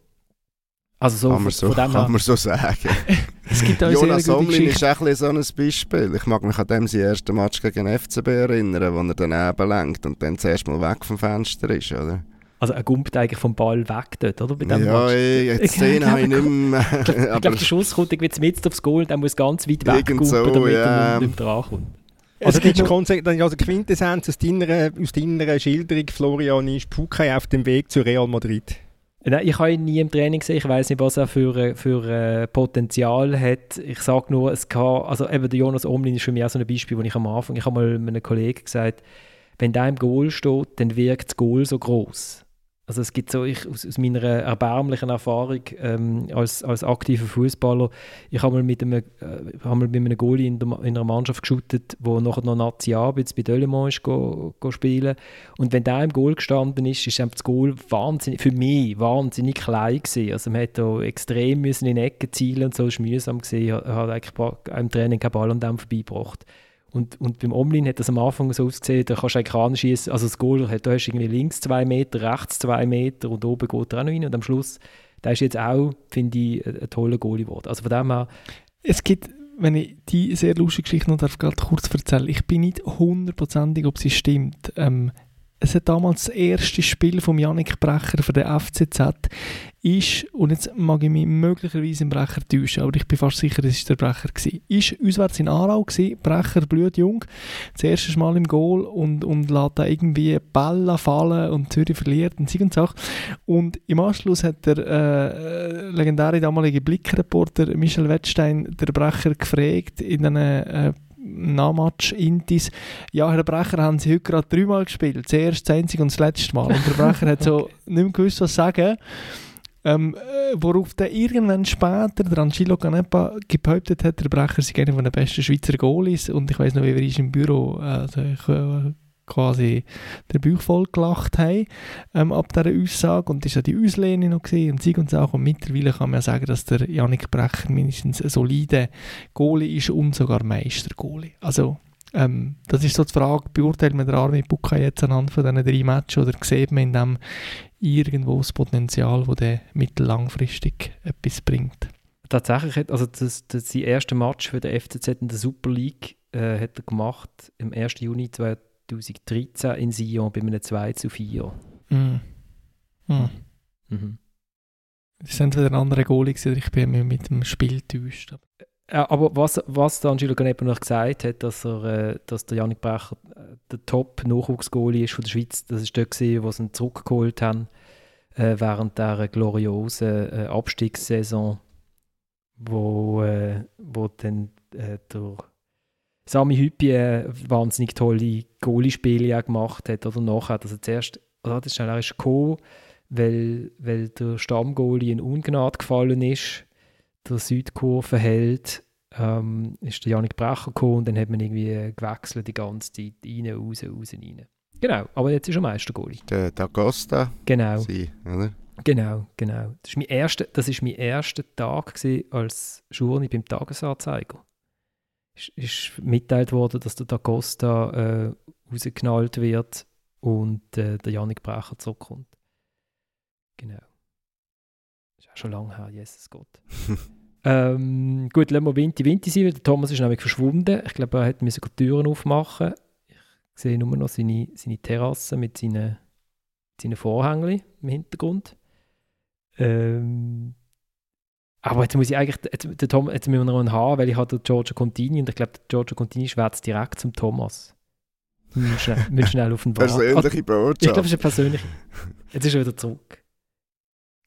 Also so, kann, man so, kann man so sagen. <laughs> es gibt auch Jonas Omlin ist auch ein so ein Beispiel. Ich mag mich an dem sein ersten Match gegen FCB erinnern, wo er daneben lenkt und dann zuerst mal weg vom Fenster ist, oder? Also er kommt eigentlich vom Ball weg dort, oder? Bei dem ja, ey, jetzt den habe ich nicht mehr. ich glaube, <laughs> glaub, der Schuss kommt irgendwie mit aufs Goal und er muss ganz weit weg kommen, so, damit ja. er nicht drankommt. Also, also, gibt also Quintessenz aus deiner, aus deiner Schilderung, Florian, ist Pukai auf dem Weg zu Real Madrid? Nein, ich habe ihn nie im Training gesehen. Ich weiß nicht, was er für, äh, für uh, Potenzial hat. Ich sage nur, es kann, also eben der Jonas Omlin ist für mich auch so ein Beispiel, wo ich am Anfang, ich habe mal einem Kollegen gesagt, wenn der im Goal steht, dann wirkt das Goal so groß. Also es gibt so, ich, aus, aus meiner erbärmlichen Erfahrung ähm, als, als aktiver Fußballer, ich habe mal mit einem, äh, hab mal mit einem Goalie in, der, in einer Mannschaft geschootet, wo nachher noch Nazi Abitz bei Delemont ist go, go spielen und wenn der im Goal gestanden ist, ist das Goal wahnsinnig, für mich wahnsinnig klein gewesen. Also man hätte da extrem müssen in Ecken zielen und so, es war mühsam gewesen, er hat eigentlich im Training keinen Ball an dem vorbeigebracht. Und, und beim Omlin hat das am Anfang so ausgesehen, da kannst du eigentlich anschießen, also das Goal, da hast du irgendwie links zwei Meter, rechts zwei Meter und oben geht er auch noch rein. Und am Schluss, da ist jetzt auch, finde ich, ein, ein toller Goalie geworden. Also von dem her... Es gibt, wenn ich die sehr lustige Geschichte noch darf, gerade kurz erzählen, ich bin nicht hundertprozentig, ob sie stimmt. Ähm, es hat damals das erste Spiel von Yannick Brecher für den FCZ ist, und jetzt mag ich mich möglicherweise im Brecher täuschen, aber ich bin fast sicher, es war der Brecher gewesen, ist auswärts in Aarau gewesen, Brecher blutjung, das erste Mal im Goal und, und lässt da irgendwie Bälle fallen und Zürich verliert und und Sache. Und im Anschluss hat der äh, legendäre damalige Blickreporter Michel Wettstein der Brecher gefragt in einem äh, Nachmatch Intis, ja, Herr Brecher, haben Sie heute gerade dreimal gespielt, das erste, das einzige und das letzte Mal. Und der Brecher hat so <laughs> okay. nicht mehr gewusst, was sagen. Ähm, äh, worauf dann irgendwann später der Angelo Canepa behauptet hat, der Brecher sei einer der besten Schweizer Goalies und ich weiß noch, wie wir ist im Büro also ich, äh, quasi den Bauch voll gelacht haben ähm, ab dieser Aussage und das war die Auslehne noch gewesen, und Sieg und Sache und mittlerweile kann man ja sagen, dass der Janik Brecher mindestens ein solider Goalie ist und sogar Meister-Goalie. Also ähm, das ist so die Frage, beurteilt man der Armin Bucca jetzt anhand von diesen drei Matches oder sieht man in dem irgendwo das Potenzial, das der mittellangfristig etwas bringt? Tatsächlich, also das, das sein erste Match für den FCZ in der Super League äh, hat er gemacht im 1. Juni 2013 in Sion bei einem 2 zu 4. Mm. Mm. Mhm. Das sind wieder andere Goalie oder ich bin mir mit dem Spiel täuscht. Ja, aber was, was der Angelo Canepa noch gesagt hat, dass, er, äh, dass der Janik Brecher äh, der Top-Nachwuchsgoalie ist von der Schweiz, das ist dort gewesen, wo sie ihn zurückgeholt haben äh, während dieser gloriosen äh, Abstiegssaison, wo, äh, wo dann äh, der Sami Hüppi wahnsinnig tolle Goalie-Spiele gemacht hat oder nachher, also zuerst, oder das ist schnell gekommen, weil, weil der Stammgoalie in Ungnade gefallen ist der Südkurvenheld ähm, ist der Janik Brecher gekommen und dann hat man irgendwie gewechselt die ganze Zeit rein, raus, raus, rein. Genau, aber jetzt ist er Meistergoalie. Der D'Acosta. Genau. Sie, oder? Genau, genau. Das ist mein erster, das ist mein erster Tag als Journey beim Tagesanzeiger. Ist, ist mitteilt worden, dass der D'Acosta äh, rausgeknallt wird und äh, der Janik Brecher zurückkommt. Genau. Das ist auch schon lange her, Jesus Gott. <laughs> Ähm, gut, lassen wir Winti Winti sein, der Thomas ist nämlich verschwunden. Ich glaube, er hätte die Türen aufmachen Ich sehe nur noch seine, seine Terrasse mit seinen, seinen Vorhängen im Hintergrund. Ähm, aber jetzt muss ich eigentlich, jetzt, der Tom, jetzt müssen wir noch einen haben, weil ich habe Giorgio Contini und ich glaube, Giorgio Contini schwätzt direkt zum Thomas. Müssen schnell, <laughs> müssen schnell auf den Persönliche <laughs> Botschaft. Ich glaube, es ist eine persönliche. Jetzt ist er wieder zurück.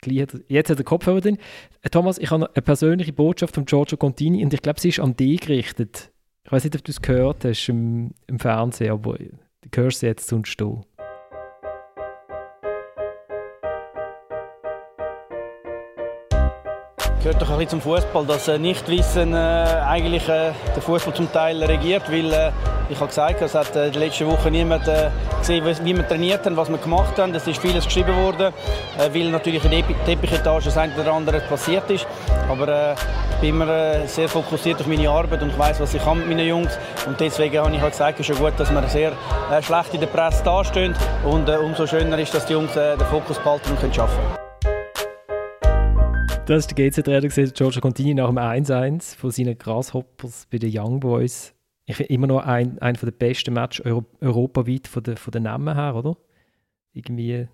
Jetzt hat er Kopfhörer drin. Äh, Thomas, ich habe eine persönliche Botschaft von Giorgio Contini und ich glaube, sie ist an dich gerichtet. Ich weiß nicht, ob du es gehört hast im, im Fernsehen, aber du hörst sie jetzt sonst du. Gehört doch ein bisschen zum Fußball, dass äh, Nichtwissen äh, eigentlich äh, den Fußball zum Teil regiert, weil äh, ich habe gesagt, es hat äh, der letzten Woche niemand äh, gesehen, wie wir trainiert haben, was wir gemacht haben. Es ist vieles geschrieben worden, äh, weil natürlich in der Teppichetage das eine oder andere passiert ist. Aber äh, ich bin immer äh, sehr fokussiert auf meine Arbeit und ich weiß, was ich kann mit meinen Jungs. Und deswegen habe ich halt gesagt, es ist schon gut, dass wir sehr schlecht in der Presse dastehen. Und umso schöner ist, dass die Jungs den Fokus behalten und können arbeiten können. Das ist der GZ-Trainer, Giorgio Contini nach dem 1-1 von seinen Grasshoppers bei den Young Boys. Ich immer noch ein, ein der besten Matches Euro europaweit von von den Namen her, oder? Irgendwie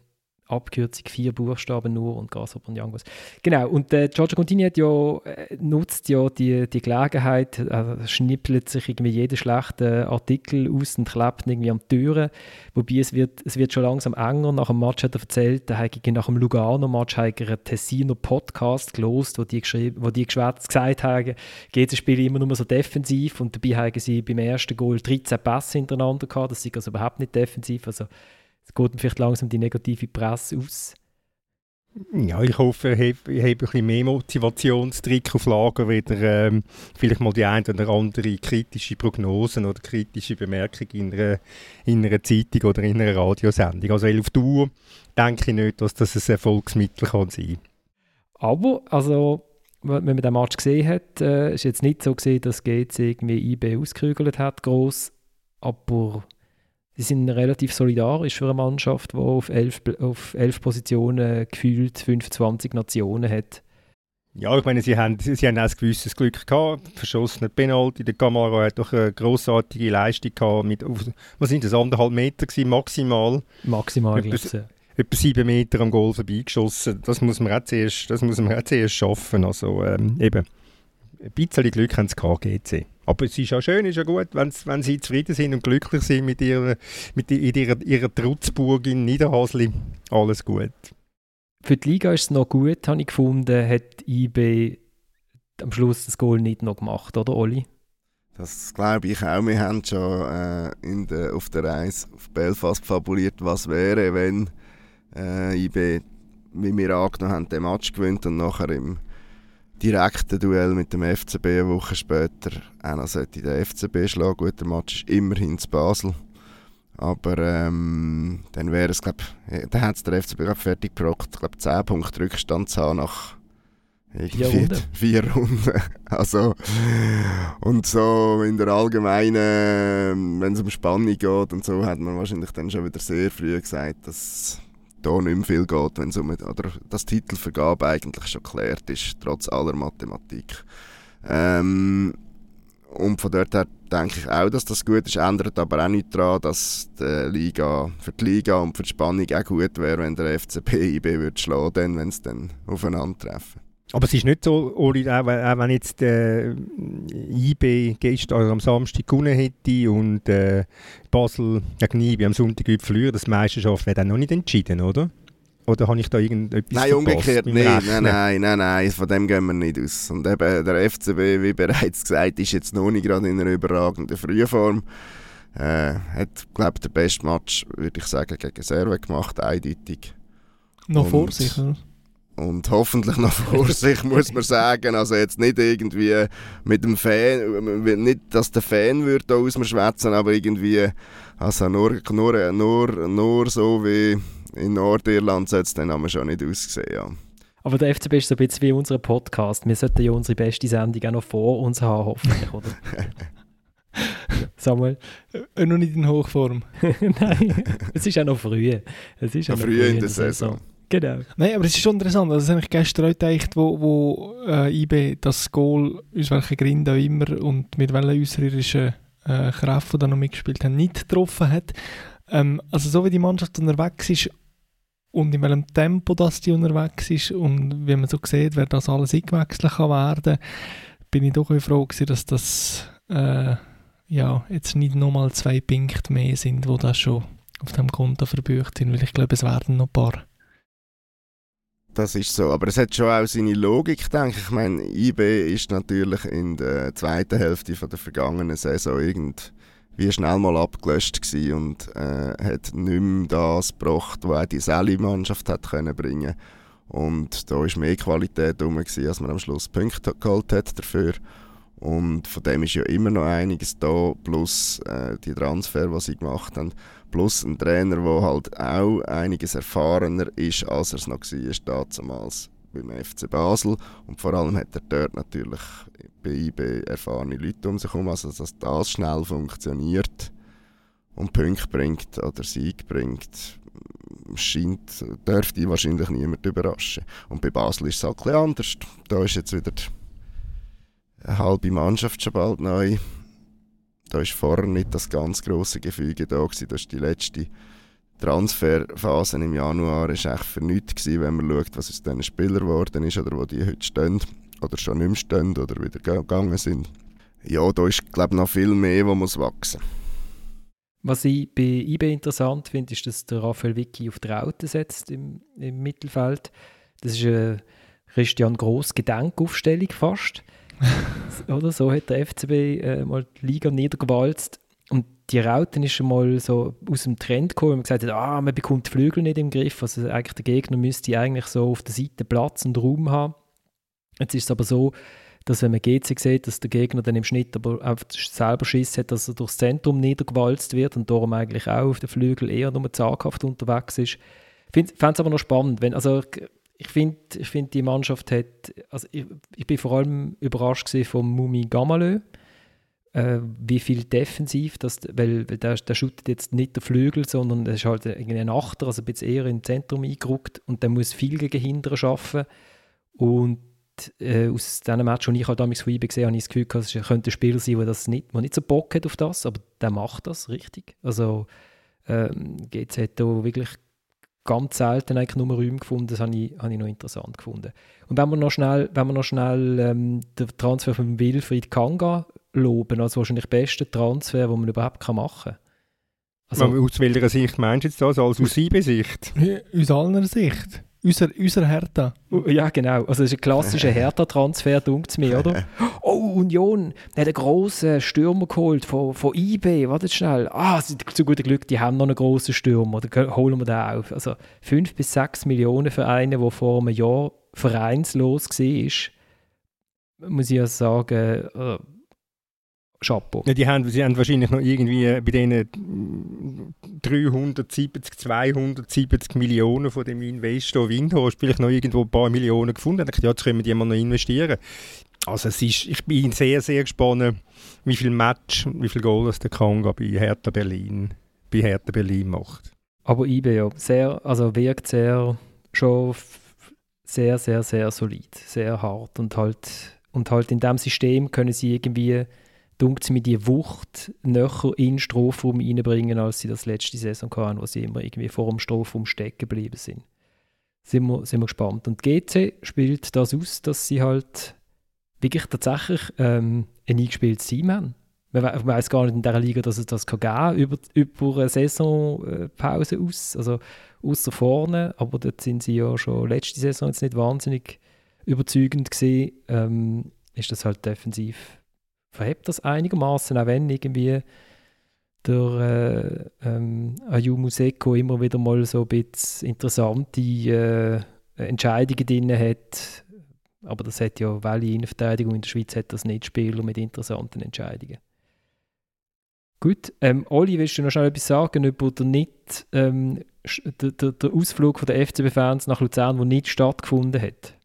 Abkürzung, vier Buchstaben nur und Grasshopper und irgendwas. Genau, und äh, Giorgio Contini hat ja, äh, nutzt ja die, die Gelegenheit, äh, schnippelt sich irgendwie jeden schlechten Artikel aus und klebt irgendwie an die Türen. Wobei es wird, es wird schon langsam enger. Nach dem Match hat er erzählt, er habe nach dem Lugano-Match einen Tessiner Podcast gelost, wo die, wo die gesagt haben, jedes Spiel immer nur so defensiv und dabei haben sie beim ersten Goal 13 Pässe hintereinander gehabt. Das ist also überhaupt nicht defensiv. Also es geht vielleicht langsam die negative Presse aus. Ja, ich hoffe, ich habe, ein bisschen mehr Motivationstrick auf Lager, wieder ähm, vielleicht mal die eine oder andere kritische Prognosen oder kritische Bemerkung in einer, in einer Zeitung oder in einer Radiosendung. Also auf Tour denke ich nicht, dass das ein Erfolgsmittel kann sein Aber, also, wenn man den Match gesehen hat, äh, ist jetzt nicht so gesehen, dass GC irgendwie IB ausgekügelt hat, groß, aber Sie sind relativ solidarisch für eine Mannschaft, die auf elf, auf elf Positionen gefühlt 25 Nationen hat. Ja, ich meine, sie haben, sie haben auch ein gewisses Glück gehabt. Verschossene Penalty. Der Camaro hat doch eine grossartige Leistung gehabt. Mit, was sind das, anderthalb Meter gewesen, maximal? Maximal, etwa, etwa sieben Meter am Goal vorbeigeschossen. Das muss man auch zuerst, das muss man auch zuerst schaffen. Also ähm, eben, ein bisschen Glück haben sie gehabt, GC. Aber es ist ja schön, ist ja gut, wenn sie zufrieden sind und glücklich sind mit ihrer, mit ihrer, ihrer Trutzburg in Niederhasli. Alles gut. Für die Liga ist es noch gut, habe ich gefunden, hat IB am Schluss das Goal nicht noch gemacht, oder Oli? Das glaube ich auch. Wir haben schon äh, in der, auf der Reise auf Belfast fabuliert, was wäre, wenn äh, IB wie wir angenommen haben, den Match gewinnt und nachher im direkten Duell mit dem FCB eine Woche später auch noch sollte der FCB schlagen. Gut, der Match ist immerhin zu Basel. Aber ähm, dann wäre es, glaube dann hat es der FCB glaub, fertig gebrockt, ich glaube 10 Punkte Rückstand zu haben nach vier Runden. <laughs> vier Runden. Also, und so in der allgemeinen, wenn es um Spannung geht und so, hat man wahrscheinlich dann schon wieder sehr früh gesagt, dass da nicht mehr viel geht, wenn es um, oder das Titelvergabe eigentlich schon geklärt ist, trotz aller Mathematik. Ähm, und von dort her denke ich auch, dass das gut ist, ändert aber auch nicht daran, dass die Liga, für die Liga und für die Spannung auch gut wäre, wenn der FCB IB würde schlagen, wenn sie dann aufeinandertreffen. Aber es ist nicht so, Ori, auch, wenn jetzt äh, IB gestern am Samstag gewonnen hätte und äh, Basel gegen IB am Sonntag verlieren, das Meisterschaft wäre dann noch nicht entschieden, oder? Oder habe ich da irgendetwas Nein, umgekehrt nicht. Nein, nein, nein, nein, von dem gehen wir nicht aus. Und eben der FCB, wie bereits gesagt, ist jetzt noch nicht gerade in einer überragenden Frühform. Äh, hat, glaube ich, der beste Match, würde ich sagen, gegen Serve gemacht, eindeutig. Noch vor sich, oder? Und hoffentlich noch vor sich, muss man sagen. Also jetzt nicht irgendwie mit dem Fan, nicht, dass der Fan würde da aus mir schwätzen, aber irgendwie, also nur, nur, nur, nur so wie in Nordirland sollte es dann aber schon nicht aussehen, ja. Aber der FCB ist so ein bisschen wie unser Podcast. Wir sollten ja unsere beste Sendung auch noch vor uns haben, hoffentlich, oder? <laughs> Samuel? Äh, noch nicht in Hochform. <laughs> Nein, es ist auch noch früh. Es ist auch noch früh in der Saison. Saison. Genau. Nein, aber es ist schon interessant. Also, das habe ich gestern auch gedacht, wo, wo äh, IB das Goal, aus welchen Gründen auch immer und mit welchen äußerischen äh, Kräften da noch mitgespielt haben, nicht getroffen hat. Ähm, also so wie die Mannschaft unterwegs ist und in welchem Tempo das die unterwegs ist und wie man so sieht, wer das alles eingewechselt kann werden, bin ich doch froh gewesen, dass das äh, ja, jetzt nicht nochmal zwei Punkte mehr sind, wo das schon auf dem Konto verbücht sind, weil ich glaube, es werden noch ein paar. Das ist so, aber es hat schon auch seine Logik, denke ich. Ich meine, IB ist natürlich in der zweiten Hälfte von der vergangenen Saison irgendwie schnell mal abgelöscht gewesen und äh, hat nicht mehr das gebracht, was auch die Sally-Mannschaft hat können bringen Und da war mehr Qualität gewesen, als man am Schluss Punkte geholt hat dafür. Und von dem ist ja immer noch einiges da, plus äh, die Transfer, die sie gemacht haben plus ein Trainer, der halt auch einiges erfahrener ist, als er es noch war damals beim FC Basel. Und vor allem hat er dort natürlich bei IB erfahrene Leute um sich herum, also dass das schnell funktioniert und Punkte bringt oder Sieg bringt, scheint, dürfte wahrscheinlich niemand überraschen. Und bei Basel ist es halt ein anders. Da ist jetzt wieder eine halbe Mannschaft schon bald neu da war vorher nicht das ganz grosse Gefüge da gewesen. Das ist die letzte Transferphase im Januar ist echt für nichts gewesen, wenn man schaut, was aus diesen Spielern geworden ist oder wo die heute stehen oder schon nicht mehr stehen oder wieder gegangen sind. Ja, da ist glaube noch viel mehr, was muss wachsen. Was ich bei IB interessant finde, ist, dass der Raphael Vicky auf die Raute setzt im, im Mittelfeld. Das ist eine Christian Gross Gedenkaufstellung fast. <laughs> Oder so hat der FCB äh, mal die Liga niedergewalzt. Und die Rauten ist schon mal so aus dem Trend gekommen, wo man gesagt hat, ah, man bekommt die Flügel nicht im Griff. Also eigentlich der Gegner müsste eigentlich so auf der Seite Platz und Raum haben. Jetzt ist es aber so, dass wenn man GC sieht, dass der Gegner dann im Schnitt aber einfach selber Schiss hat, dass er durchs Zentrum niedergewalzt wird und darum eigentlich auch auf den Flügel eher nur zaghaft unterwegs ist. Ich fände es aber noch spannend, wenn, also finde, ich find, die Mannschaft hat, also ich, ich bin vor allem überrascht von Mumi Gamalö, äh, wie viel defensiv, das, weil, weil der, der shootet jetzt nicht der Flügel, sondern er ist halt ein Achter, also ein bisschen eher ins Zentrum eingerückt und der muss viel gegen Hinteren arbeiten und äh, aus diesem Match, den ich halt damals von IB gesehen habe, ich das Gefühl, es könnte ein Spieler sein, der das nicht, der nicht so Bock hat auf das, aber der macht das richtig. Also ähm, GZ hat da wirklich ganz selten eigentlich nur Räume gefunden. Das habe ich, habe ich noch interessant gefunden. Und wenn wir noch schnell, wenn wir noch schnell ähm, den Transfer von Wilfried Kanga loben, als wahrscheinlich der beste Transfer, den man überhaupt machen kann. Also, aus welcher Sicht meinst du jetzt das? Also aus sieben Sicht? Aus aller Sicht. Unser, unser Hertha. Ja, genau. Also es ist ein klassischer <laughs> Hertha-Transfer, dunkt mir, oder? <laughs> Oh, Union hat einen grossen Stürmer geholt von, von IB. Warte schnell. Ah, zu gutem Glück, die haben noch einen grossen Stürmer. Dann holen wir den auf. Also 5 bis 6 Millionen für einen, der vor einem Jahr vereinslos war, muss ich ja sagen, äh, Chapeau. Ja, die haben, sie haben wahrscheinlich noch irgendwie bei diesen 370, 270 Millionen von dem Investor Windhorst vielleicht noch irgendwo ein paar Millionen gefunden. Ich dachte, ja, jetzt können wir die mal noch investieren. Also es ist, ich bin sehr, sehr gespannt, wie viel Match, wie viel Goals der Kanga bei Hertha Berlin, bei Hertha Berlin macht. Aber IB ja, sehr, also wirkt sehr, schon sehr, sehr, sehr solid, sehr hart und halt, und halt in diesem System können sie irgendwie dunkt mir die Wucht näher in den reinbringen, als sie das letzte Saison hatten, wo sie immer irgendwie vor dem Strafraum stecken geblieben sind. Sind wir, sind wir gespannt. Und GC spielt das aus, dass sie halt wirklich tatsächlich ähm, ein eingespieltes Team haben. Man weiß gar nicht in dieser Liga, dass es das kann geben über, über eine Saisonpause aus. Also außer vorne, aber dort sind sie ja schon letzte Saison jetzt nicht wahnsinnig überzeugend gesehen. Ähm, ist das halt defensiv verhebt das einigermaßen, auch wenn irgendwie der äh, ähm, Ayumu Seko immer wieder mal so ein bisschen interessante äh, Entscheidungen drin hat. Aber das hat ja, weil in der Verteidigung in der Schweiz hat das nicht Spieler mit interessanten Entscheidungen. Gut, ähm, Oli, willst du noch schnell etwas sagen über den, nicht, ähm, der, der, der Ausflug der FCB-Fans nach Luzern, der nicht stattgefunden hat?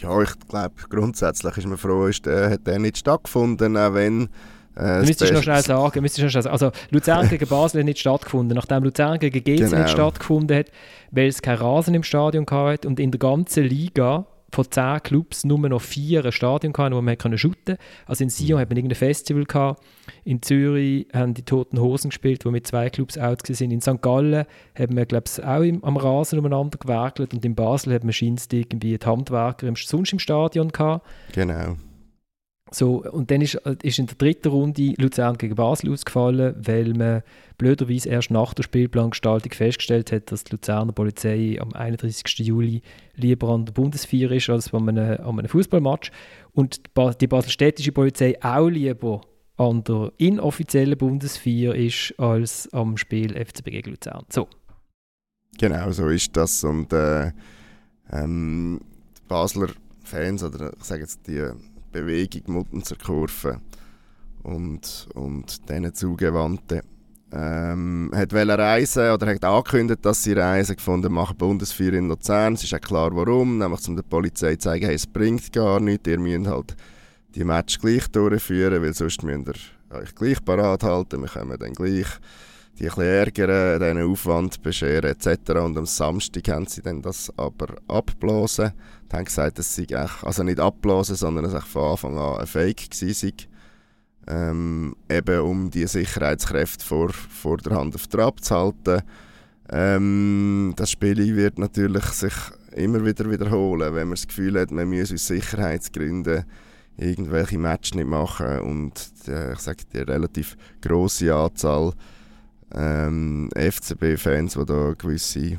Ja, ich glaube, grundsätzlich ist man froh, ist, äh, hat der nicht stattgefunden, auch wenn... Äh, müsstest du noch schnell sagen, müsstest noch schnell sagen. Also Luzern <laughs> gegen Basel hat nicht stattgefunden. Nachdem Luzern gegen GC genau. nicht stattgefunden hat, weil es keinen Rasen im Stadion hatte und in der ganzen Liga von zehn Clubs nur noch vier ein Stadion gehabt, wo man shooten konnte. Also in Sion mhm. hat man irgendein Festival gehabt. In Zürich haben die Toten Hosen gespielt, wo mit zwei Clubs out sind. In St. Gallen haben wir, glaube ich, auch im, am Rasen umeinander gewerkelt und in Basel hat man scheinst irgendwie die Handwerker im, sonst im Stadion gehabt. Genau. So, und dann ist, ist in der dritten Runde Luzern gegen Basel ausgefallen, weil man blöderweise erst nach der Spielplangestaltung festgestellt hat, dass die Luzerner Polizei am 31. Juli lieber an der Bundesfeier ist als an einem, einem Fußballmatch. Und die baselstädtische Polizei auch lieber an der inoffiziellen Bundesfeier ist als am Spiel FCB gegen Luzern. So. Genau, so ist das. Und äh, ähm, die Basler Fans, oder ich sage jetzt die Bewegung Muttenzer Kurve und, und diesen Zugewandten. Ähm, hat reisen oder hat angekündigt, dass sie reisen gefunden machen Bundesfeier in Luzern. Es ist auch klar warum, nämlich um der Polizei zu zeigen, hey, es bringt gar nichts, ihr müsst halt die Match gleich durchführen, weil sonst müsst ihr euch gleich parat halten, wir können dann gleich die ein ärgern, diesen Aufwand bescheren etc. Und am Samstag haben sie dann das aber abblasen. Die haben gesagt, dass sie also nicht abblasen, sondern es von Anfang an ein Fake war. Ähm, eben um die Sicherheitskräfte vor, vor der Hand auf Trab zu halten. Ähm, das Spiel wird natürlich sich immer wieder wiederholen, wenn man das Gefühl hat, man muss aus Sicherheitsgründen irgendwelche Matches nicht machen und äh, ich sage die relativ große Anzahl ähm, FCB-Fans, die da gewisse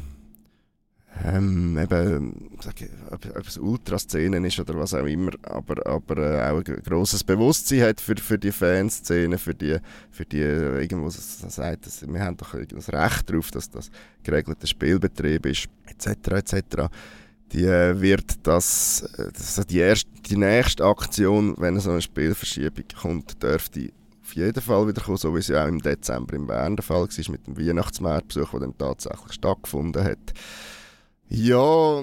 ähm, eben, sag ich, ob, es Ultraszenen ist oder was auch immer, aber, aber äh, auch ein grosses Bewusstsein hat für, für die Fanszene, für die, für die irgendwo sagt, dass, wir haben doch das Recht darauf, dass das geregelter Spielbetrieb ist, etc., etc., die äh, wird das, das die, erste, die nächste Aktion, wenn so eine Spielverschiebung kommt, dürfte auf jeden Fall wieder kommen, so wie es ja auch im Dezember im Bern der Fall war, mit dem Weihnachtsmarktbesuch, der dann tatsächlich stattgefunden hat. Ja,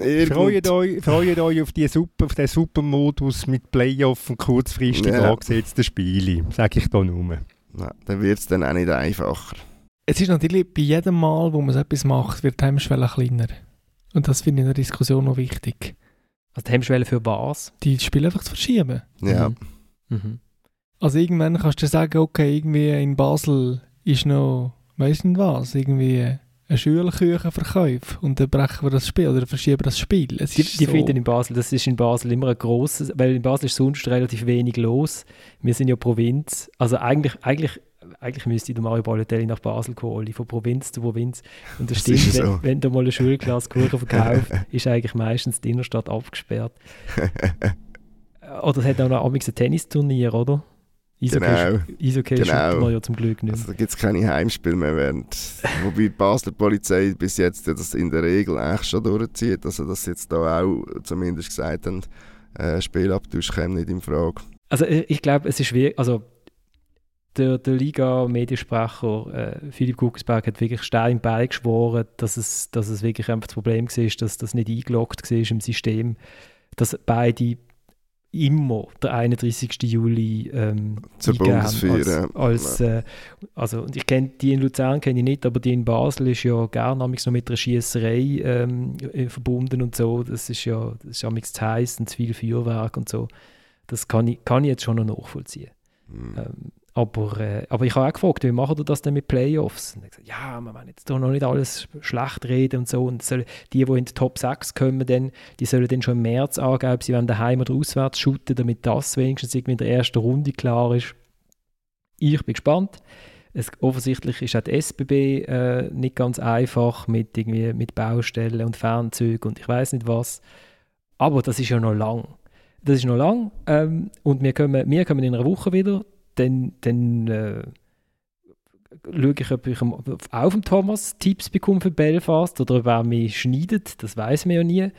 irgend... freut, euch, freut euch auf, die Super, auf den Supermodus mit Playoff und kurzfristig ja. angesetzten Spielen, sage ich da nur. Ja, dann wird es dann auch nicht einfacher. Es ist natürlich bei jedem Mal, wo man so etwas macht, wird die Hemmschwelle kleiner. Und das finde ich in der Diskussion noch wichtig. Also die Hemmschwelle für was? Die Spiele einfach zu verschieben. Ja. Mhm. Mhm. Also irgendwann kannst du sagen, okay, irgendwie in Basel ist noch, weiss nicht was, irgendwie ein Schulküchenverkauf und dann brechen wir das Spiel oder verschieben das Spiel. Es die, die so finden in Basel, das ist in Basel immer ein grosses, weil in Basel ist sonst relativ wenig los. Wir sind ja Provinz, also eigentlich, eigentlich eigentlich müsste der Mario Balotelli nach Basel holen, von Provinz zu Provinz. Und das, Das stimmt, ist wenn, so. wenn du mal eine Schulklasse Kuchen verkauft, <laughs> ist eigentlich meistens die Innenstadt abgesperrt. <laughs> Oder es hat auch noch ein Tennisturnier, oder? Eishockey, Genau. Eishockey Genau. man ja zum Glück nicht. Also da gibt es keine Heimspiele mehr. Während, <laughs> wobei die Basler Polizei bis jetzt das in der Regel eigentlich schon durchzieht. Also dass sie jetzt da auch zumindest gesagt haben, äh, Spielabtausch käme nicht in Frage. Also ich, ich glaube, es ist schwierig, also der, der Liga-Mediensprecher äh, Philipp Guckensberg hat wirklich stein beigeschworen, dass es, dass es wirklich einfach das Problem war, dass das nicht eingeloggt war im System, dass beide immer der 31. Juli ähm, Zur Bundesfeier, ja. Als, als, äh, also, und ich kenne die in Luzern kenne ich nicht, aber die in Basel ist ja gerne noch mit einer Schiesserei ähm, äh, verbunden und so. Das ist ja das ist amigs zu heiß und zu viel Feuerwerk und so. Das kann ich, kann ich jetzt schon noch nachvollziehen. Hm. Ähm, aber, äh, aber ich habe auch gefragt, wie machen ihr das denn mit Playoffs? Und hat gesagt, ja, wir wollen jetzt doch noch nicht alles schlecht reden und so. Und sollen, die, die in die Top 6 kommen, dann, die sollen dann schon im März angeben, ob sie wollen daheim oder auswärts shooten, damit das wenigstens irgendwie in der ersten Runde klar ist. Ich bin gespannt. Es, offensichtlich ist auch die SBB äh, nicht ganz einfach mit, irgendwie, mit Baustellen und Fernzügen und ich weiß nicht was. Aber das ist ja noch lang. Das ist noch lang ähm, und wir kommen, wir kommen in einer Woche wieder. Dann, dann äh, schaue ich, ob ich auch vom Thomas Tipps bekomme für Belfast oder ob er mich schneidet. Das weiß man ja nie.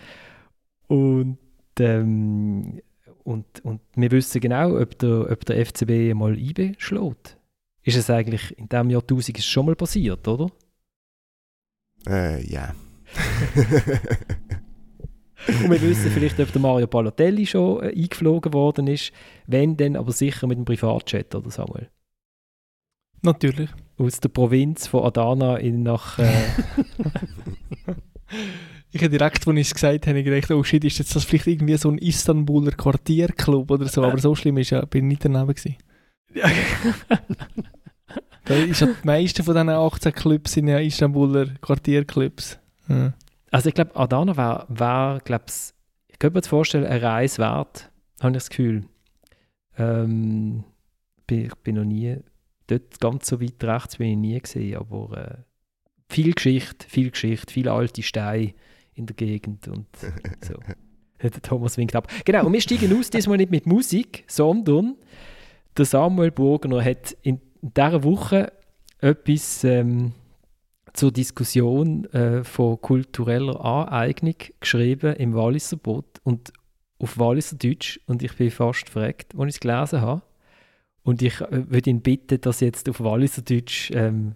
Und, ähm, und, und wir wissen genau, ob der, ob der FCB mal IB schlägt. Ist es eigentlich in diesem Jahrtausend ist es schon mal passiert, oder? Äh, ja. <laughs> Und wir wissen vielleicht, ob der Mario Balotelli schon äh, eingeflogen worden ist. Wenn, dann aber sicher mit dem Privatjet, oder Samuel? Natürlich. Aus der Provinz von Adana in nach. Äh, <laughs> Ich habe direkt, als ich es gesagt habe, gedacht, oh shit, ist jetzt das vielleicht irgendwie so ein Istanbuler Quartierclub oder so, aber so schlimm ist ja, bin ich nicht daneben gewesen. Da ist ja die meisten von diesen 18 Clubs sind ja Istanbuler Quartierclubs. Ja. Also ich glaube, Adana war, war glaub's, ich könnte mir vorstellen, eine Reise wert, habe ich das Gefühl. Ähm, bin, ich bin noch nie, dort ganz so weit rechts bin ich nie gesehen, aber äh, viel Geschichte, viel Geschichte, viele alte Steine in der Gegend und <laughs> so. Der Thomas winkt ab. Genau, und wir steigen aus, diesmal nicht mit Musik, sondern der Samuel Burgener hat in dieser Woche etwas ähm, zur Diskussion äh, von kultureller Aneignung geschrieben im Walliser Boot und auf Walliser Deutsch und ich bin fast verreckt, als ich es gelesen habe. Und ich äh, würde ihn bitten, das jetzt auf Walliser Deutsch ähm,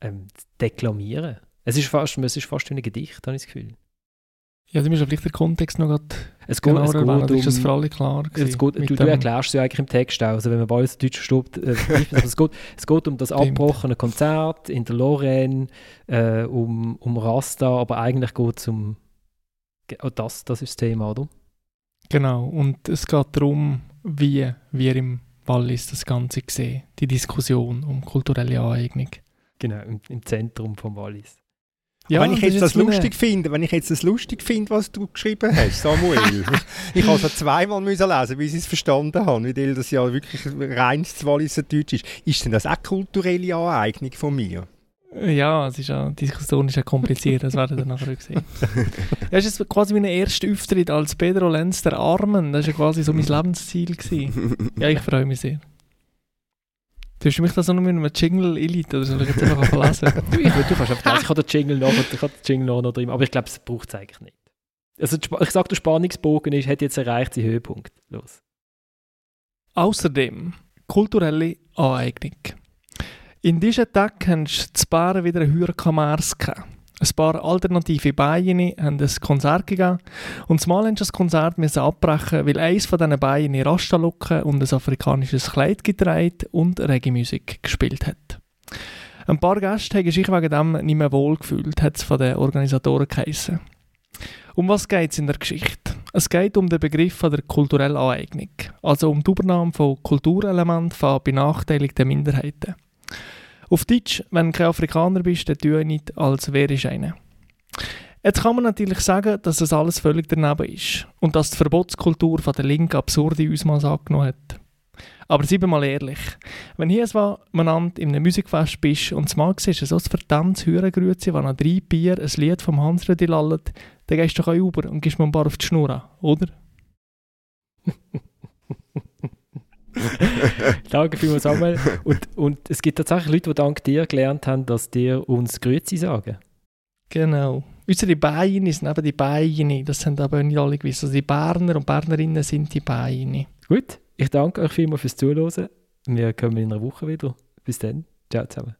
ähm, deklamieren. Es ist fast, es ist fast wie ein Gedicht, habe ich das Gefühl. Ja, du musst vielleicht den Kontext noch Es geht, genauer es geht erwähnen, um, oder ist das für alle klar es geht, du, du erklärst es ja eigentlich im Text auch. Also wenn man Walliser Deutsch versteht, äh, <laughs> aber es, geht, es geht um das abgebrochene Konzert in der Lorraine, äh, um, um Rasta, aber eigentlich geht es um oh, das, das ist das Thema, oder? Genau, und es geht darum, wie wir im Wallis das Ganze sehen, die Diskussion um kulturelle Aneignung. Genau, im, im Zentrum vom Wallis. Wenn ich das jetzt das lustig finde, wenn ich jetzt das lustig finde, was du geschrieben hast, Samuel, <laughs> ich, habe es zweimal müssen lesen, bis ich es verstanden habe, weil das ja wirklich reines Walliser Deutsch ist. Ist denn das auch kulturelle Aneignung von mir? Ja, es ist ja, die Diskussion ist ja kompliziert, das werden wir nachher sehen. <laughs> ja, es ist quasi mein erster Auftritt als Pedro Lenz der Armen. Das war ja quasi so mein Lebensziel. Gewesen. Ja, ich freue mich sehr. Du hast mich das auch noch mit einem Jingle Elite oder soll ich jetzt einfach lesen? <laughs> Du, ich, du kannst einfach lesen. Ich habe den Jingle noch, ich habe den Jingle noch, noch drin, aber ich glaube, es braucht es eigentlich nicht. Also ich sage, der Spannungsbogen ist, hat jetzt erreicht seinen Höhepunkt. Los. Außerdem kulturelle Aneignung. In diesem Tag haben die Bären wieder einen Hürkamers gehabt. Ein paar alternative Beine haben ein Konzert gegeben und zumal sie das Konzert abbrechen, weil eines von diesen Beinen Rastalucken und ein afrikanisches Kleid getragen und Reggae-Musik gespielt hat. Ein paar Gäste haben sich wegen dem nicht mehr wohl gefühlt, hat es von den Organisatoren geheissen. Um was geht es in der Geschichte? Es geht um den Begriff der kulturellen Aneignung, also um die Übernahme von Kulturelementen von benachteiligten Minderheiten. Auf Deutsch, wenn du kein Afrikaner bist, dann tue nicht, als wärst du einer. Jetzt kann man natürlich sagen, dass das alles völlig daneben ist und dass die Verbotskultur von der Linken absurde Ausmaße angenommen hat. Aber seien wir mal ehrlich, wenn hier so miteinander in einem Musikfest bist und es mal siehst, so ein verdammtes Hürengrüezi, das nach drei Bier ein Lied vom Hans Rödi lallt, dann gehst du doch auch über und gibst mir ein paar auf die Schnur an, oder? <laughs> <laughs> Danke vielmals, Samuel. Und, und es gibt tatsächlich Leute, die dank dir gelernt haben, dass dir uns Grüezi sagen. Genau. Unsere Beine sind eben die Beine, das haben aber nicht alle gewusst. Also die Berner und Bernerinnen sind die Beine. Gut, ich danke euch vielmals fürs Zuhören. Wir kommen in einer Woche wieder. Bis dann. Ciao zusammen.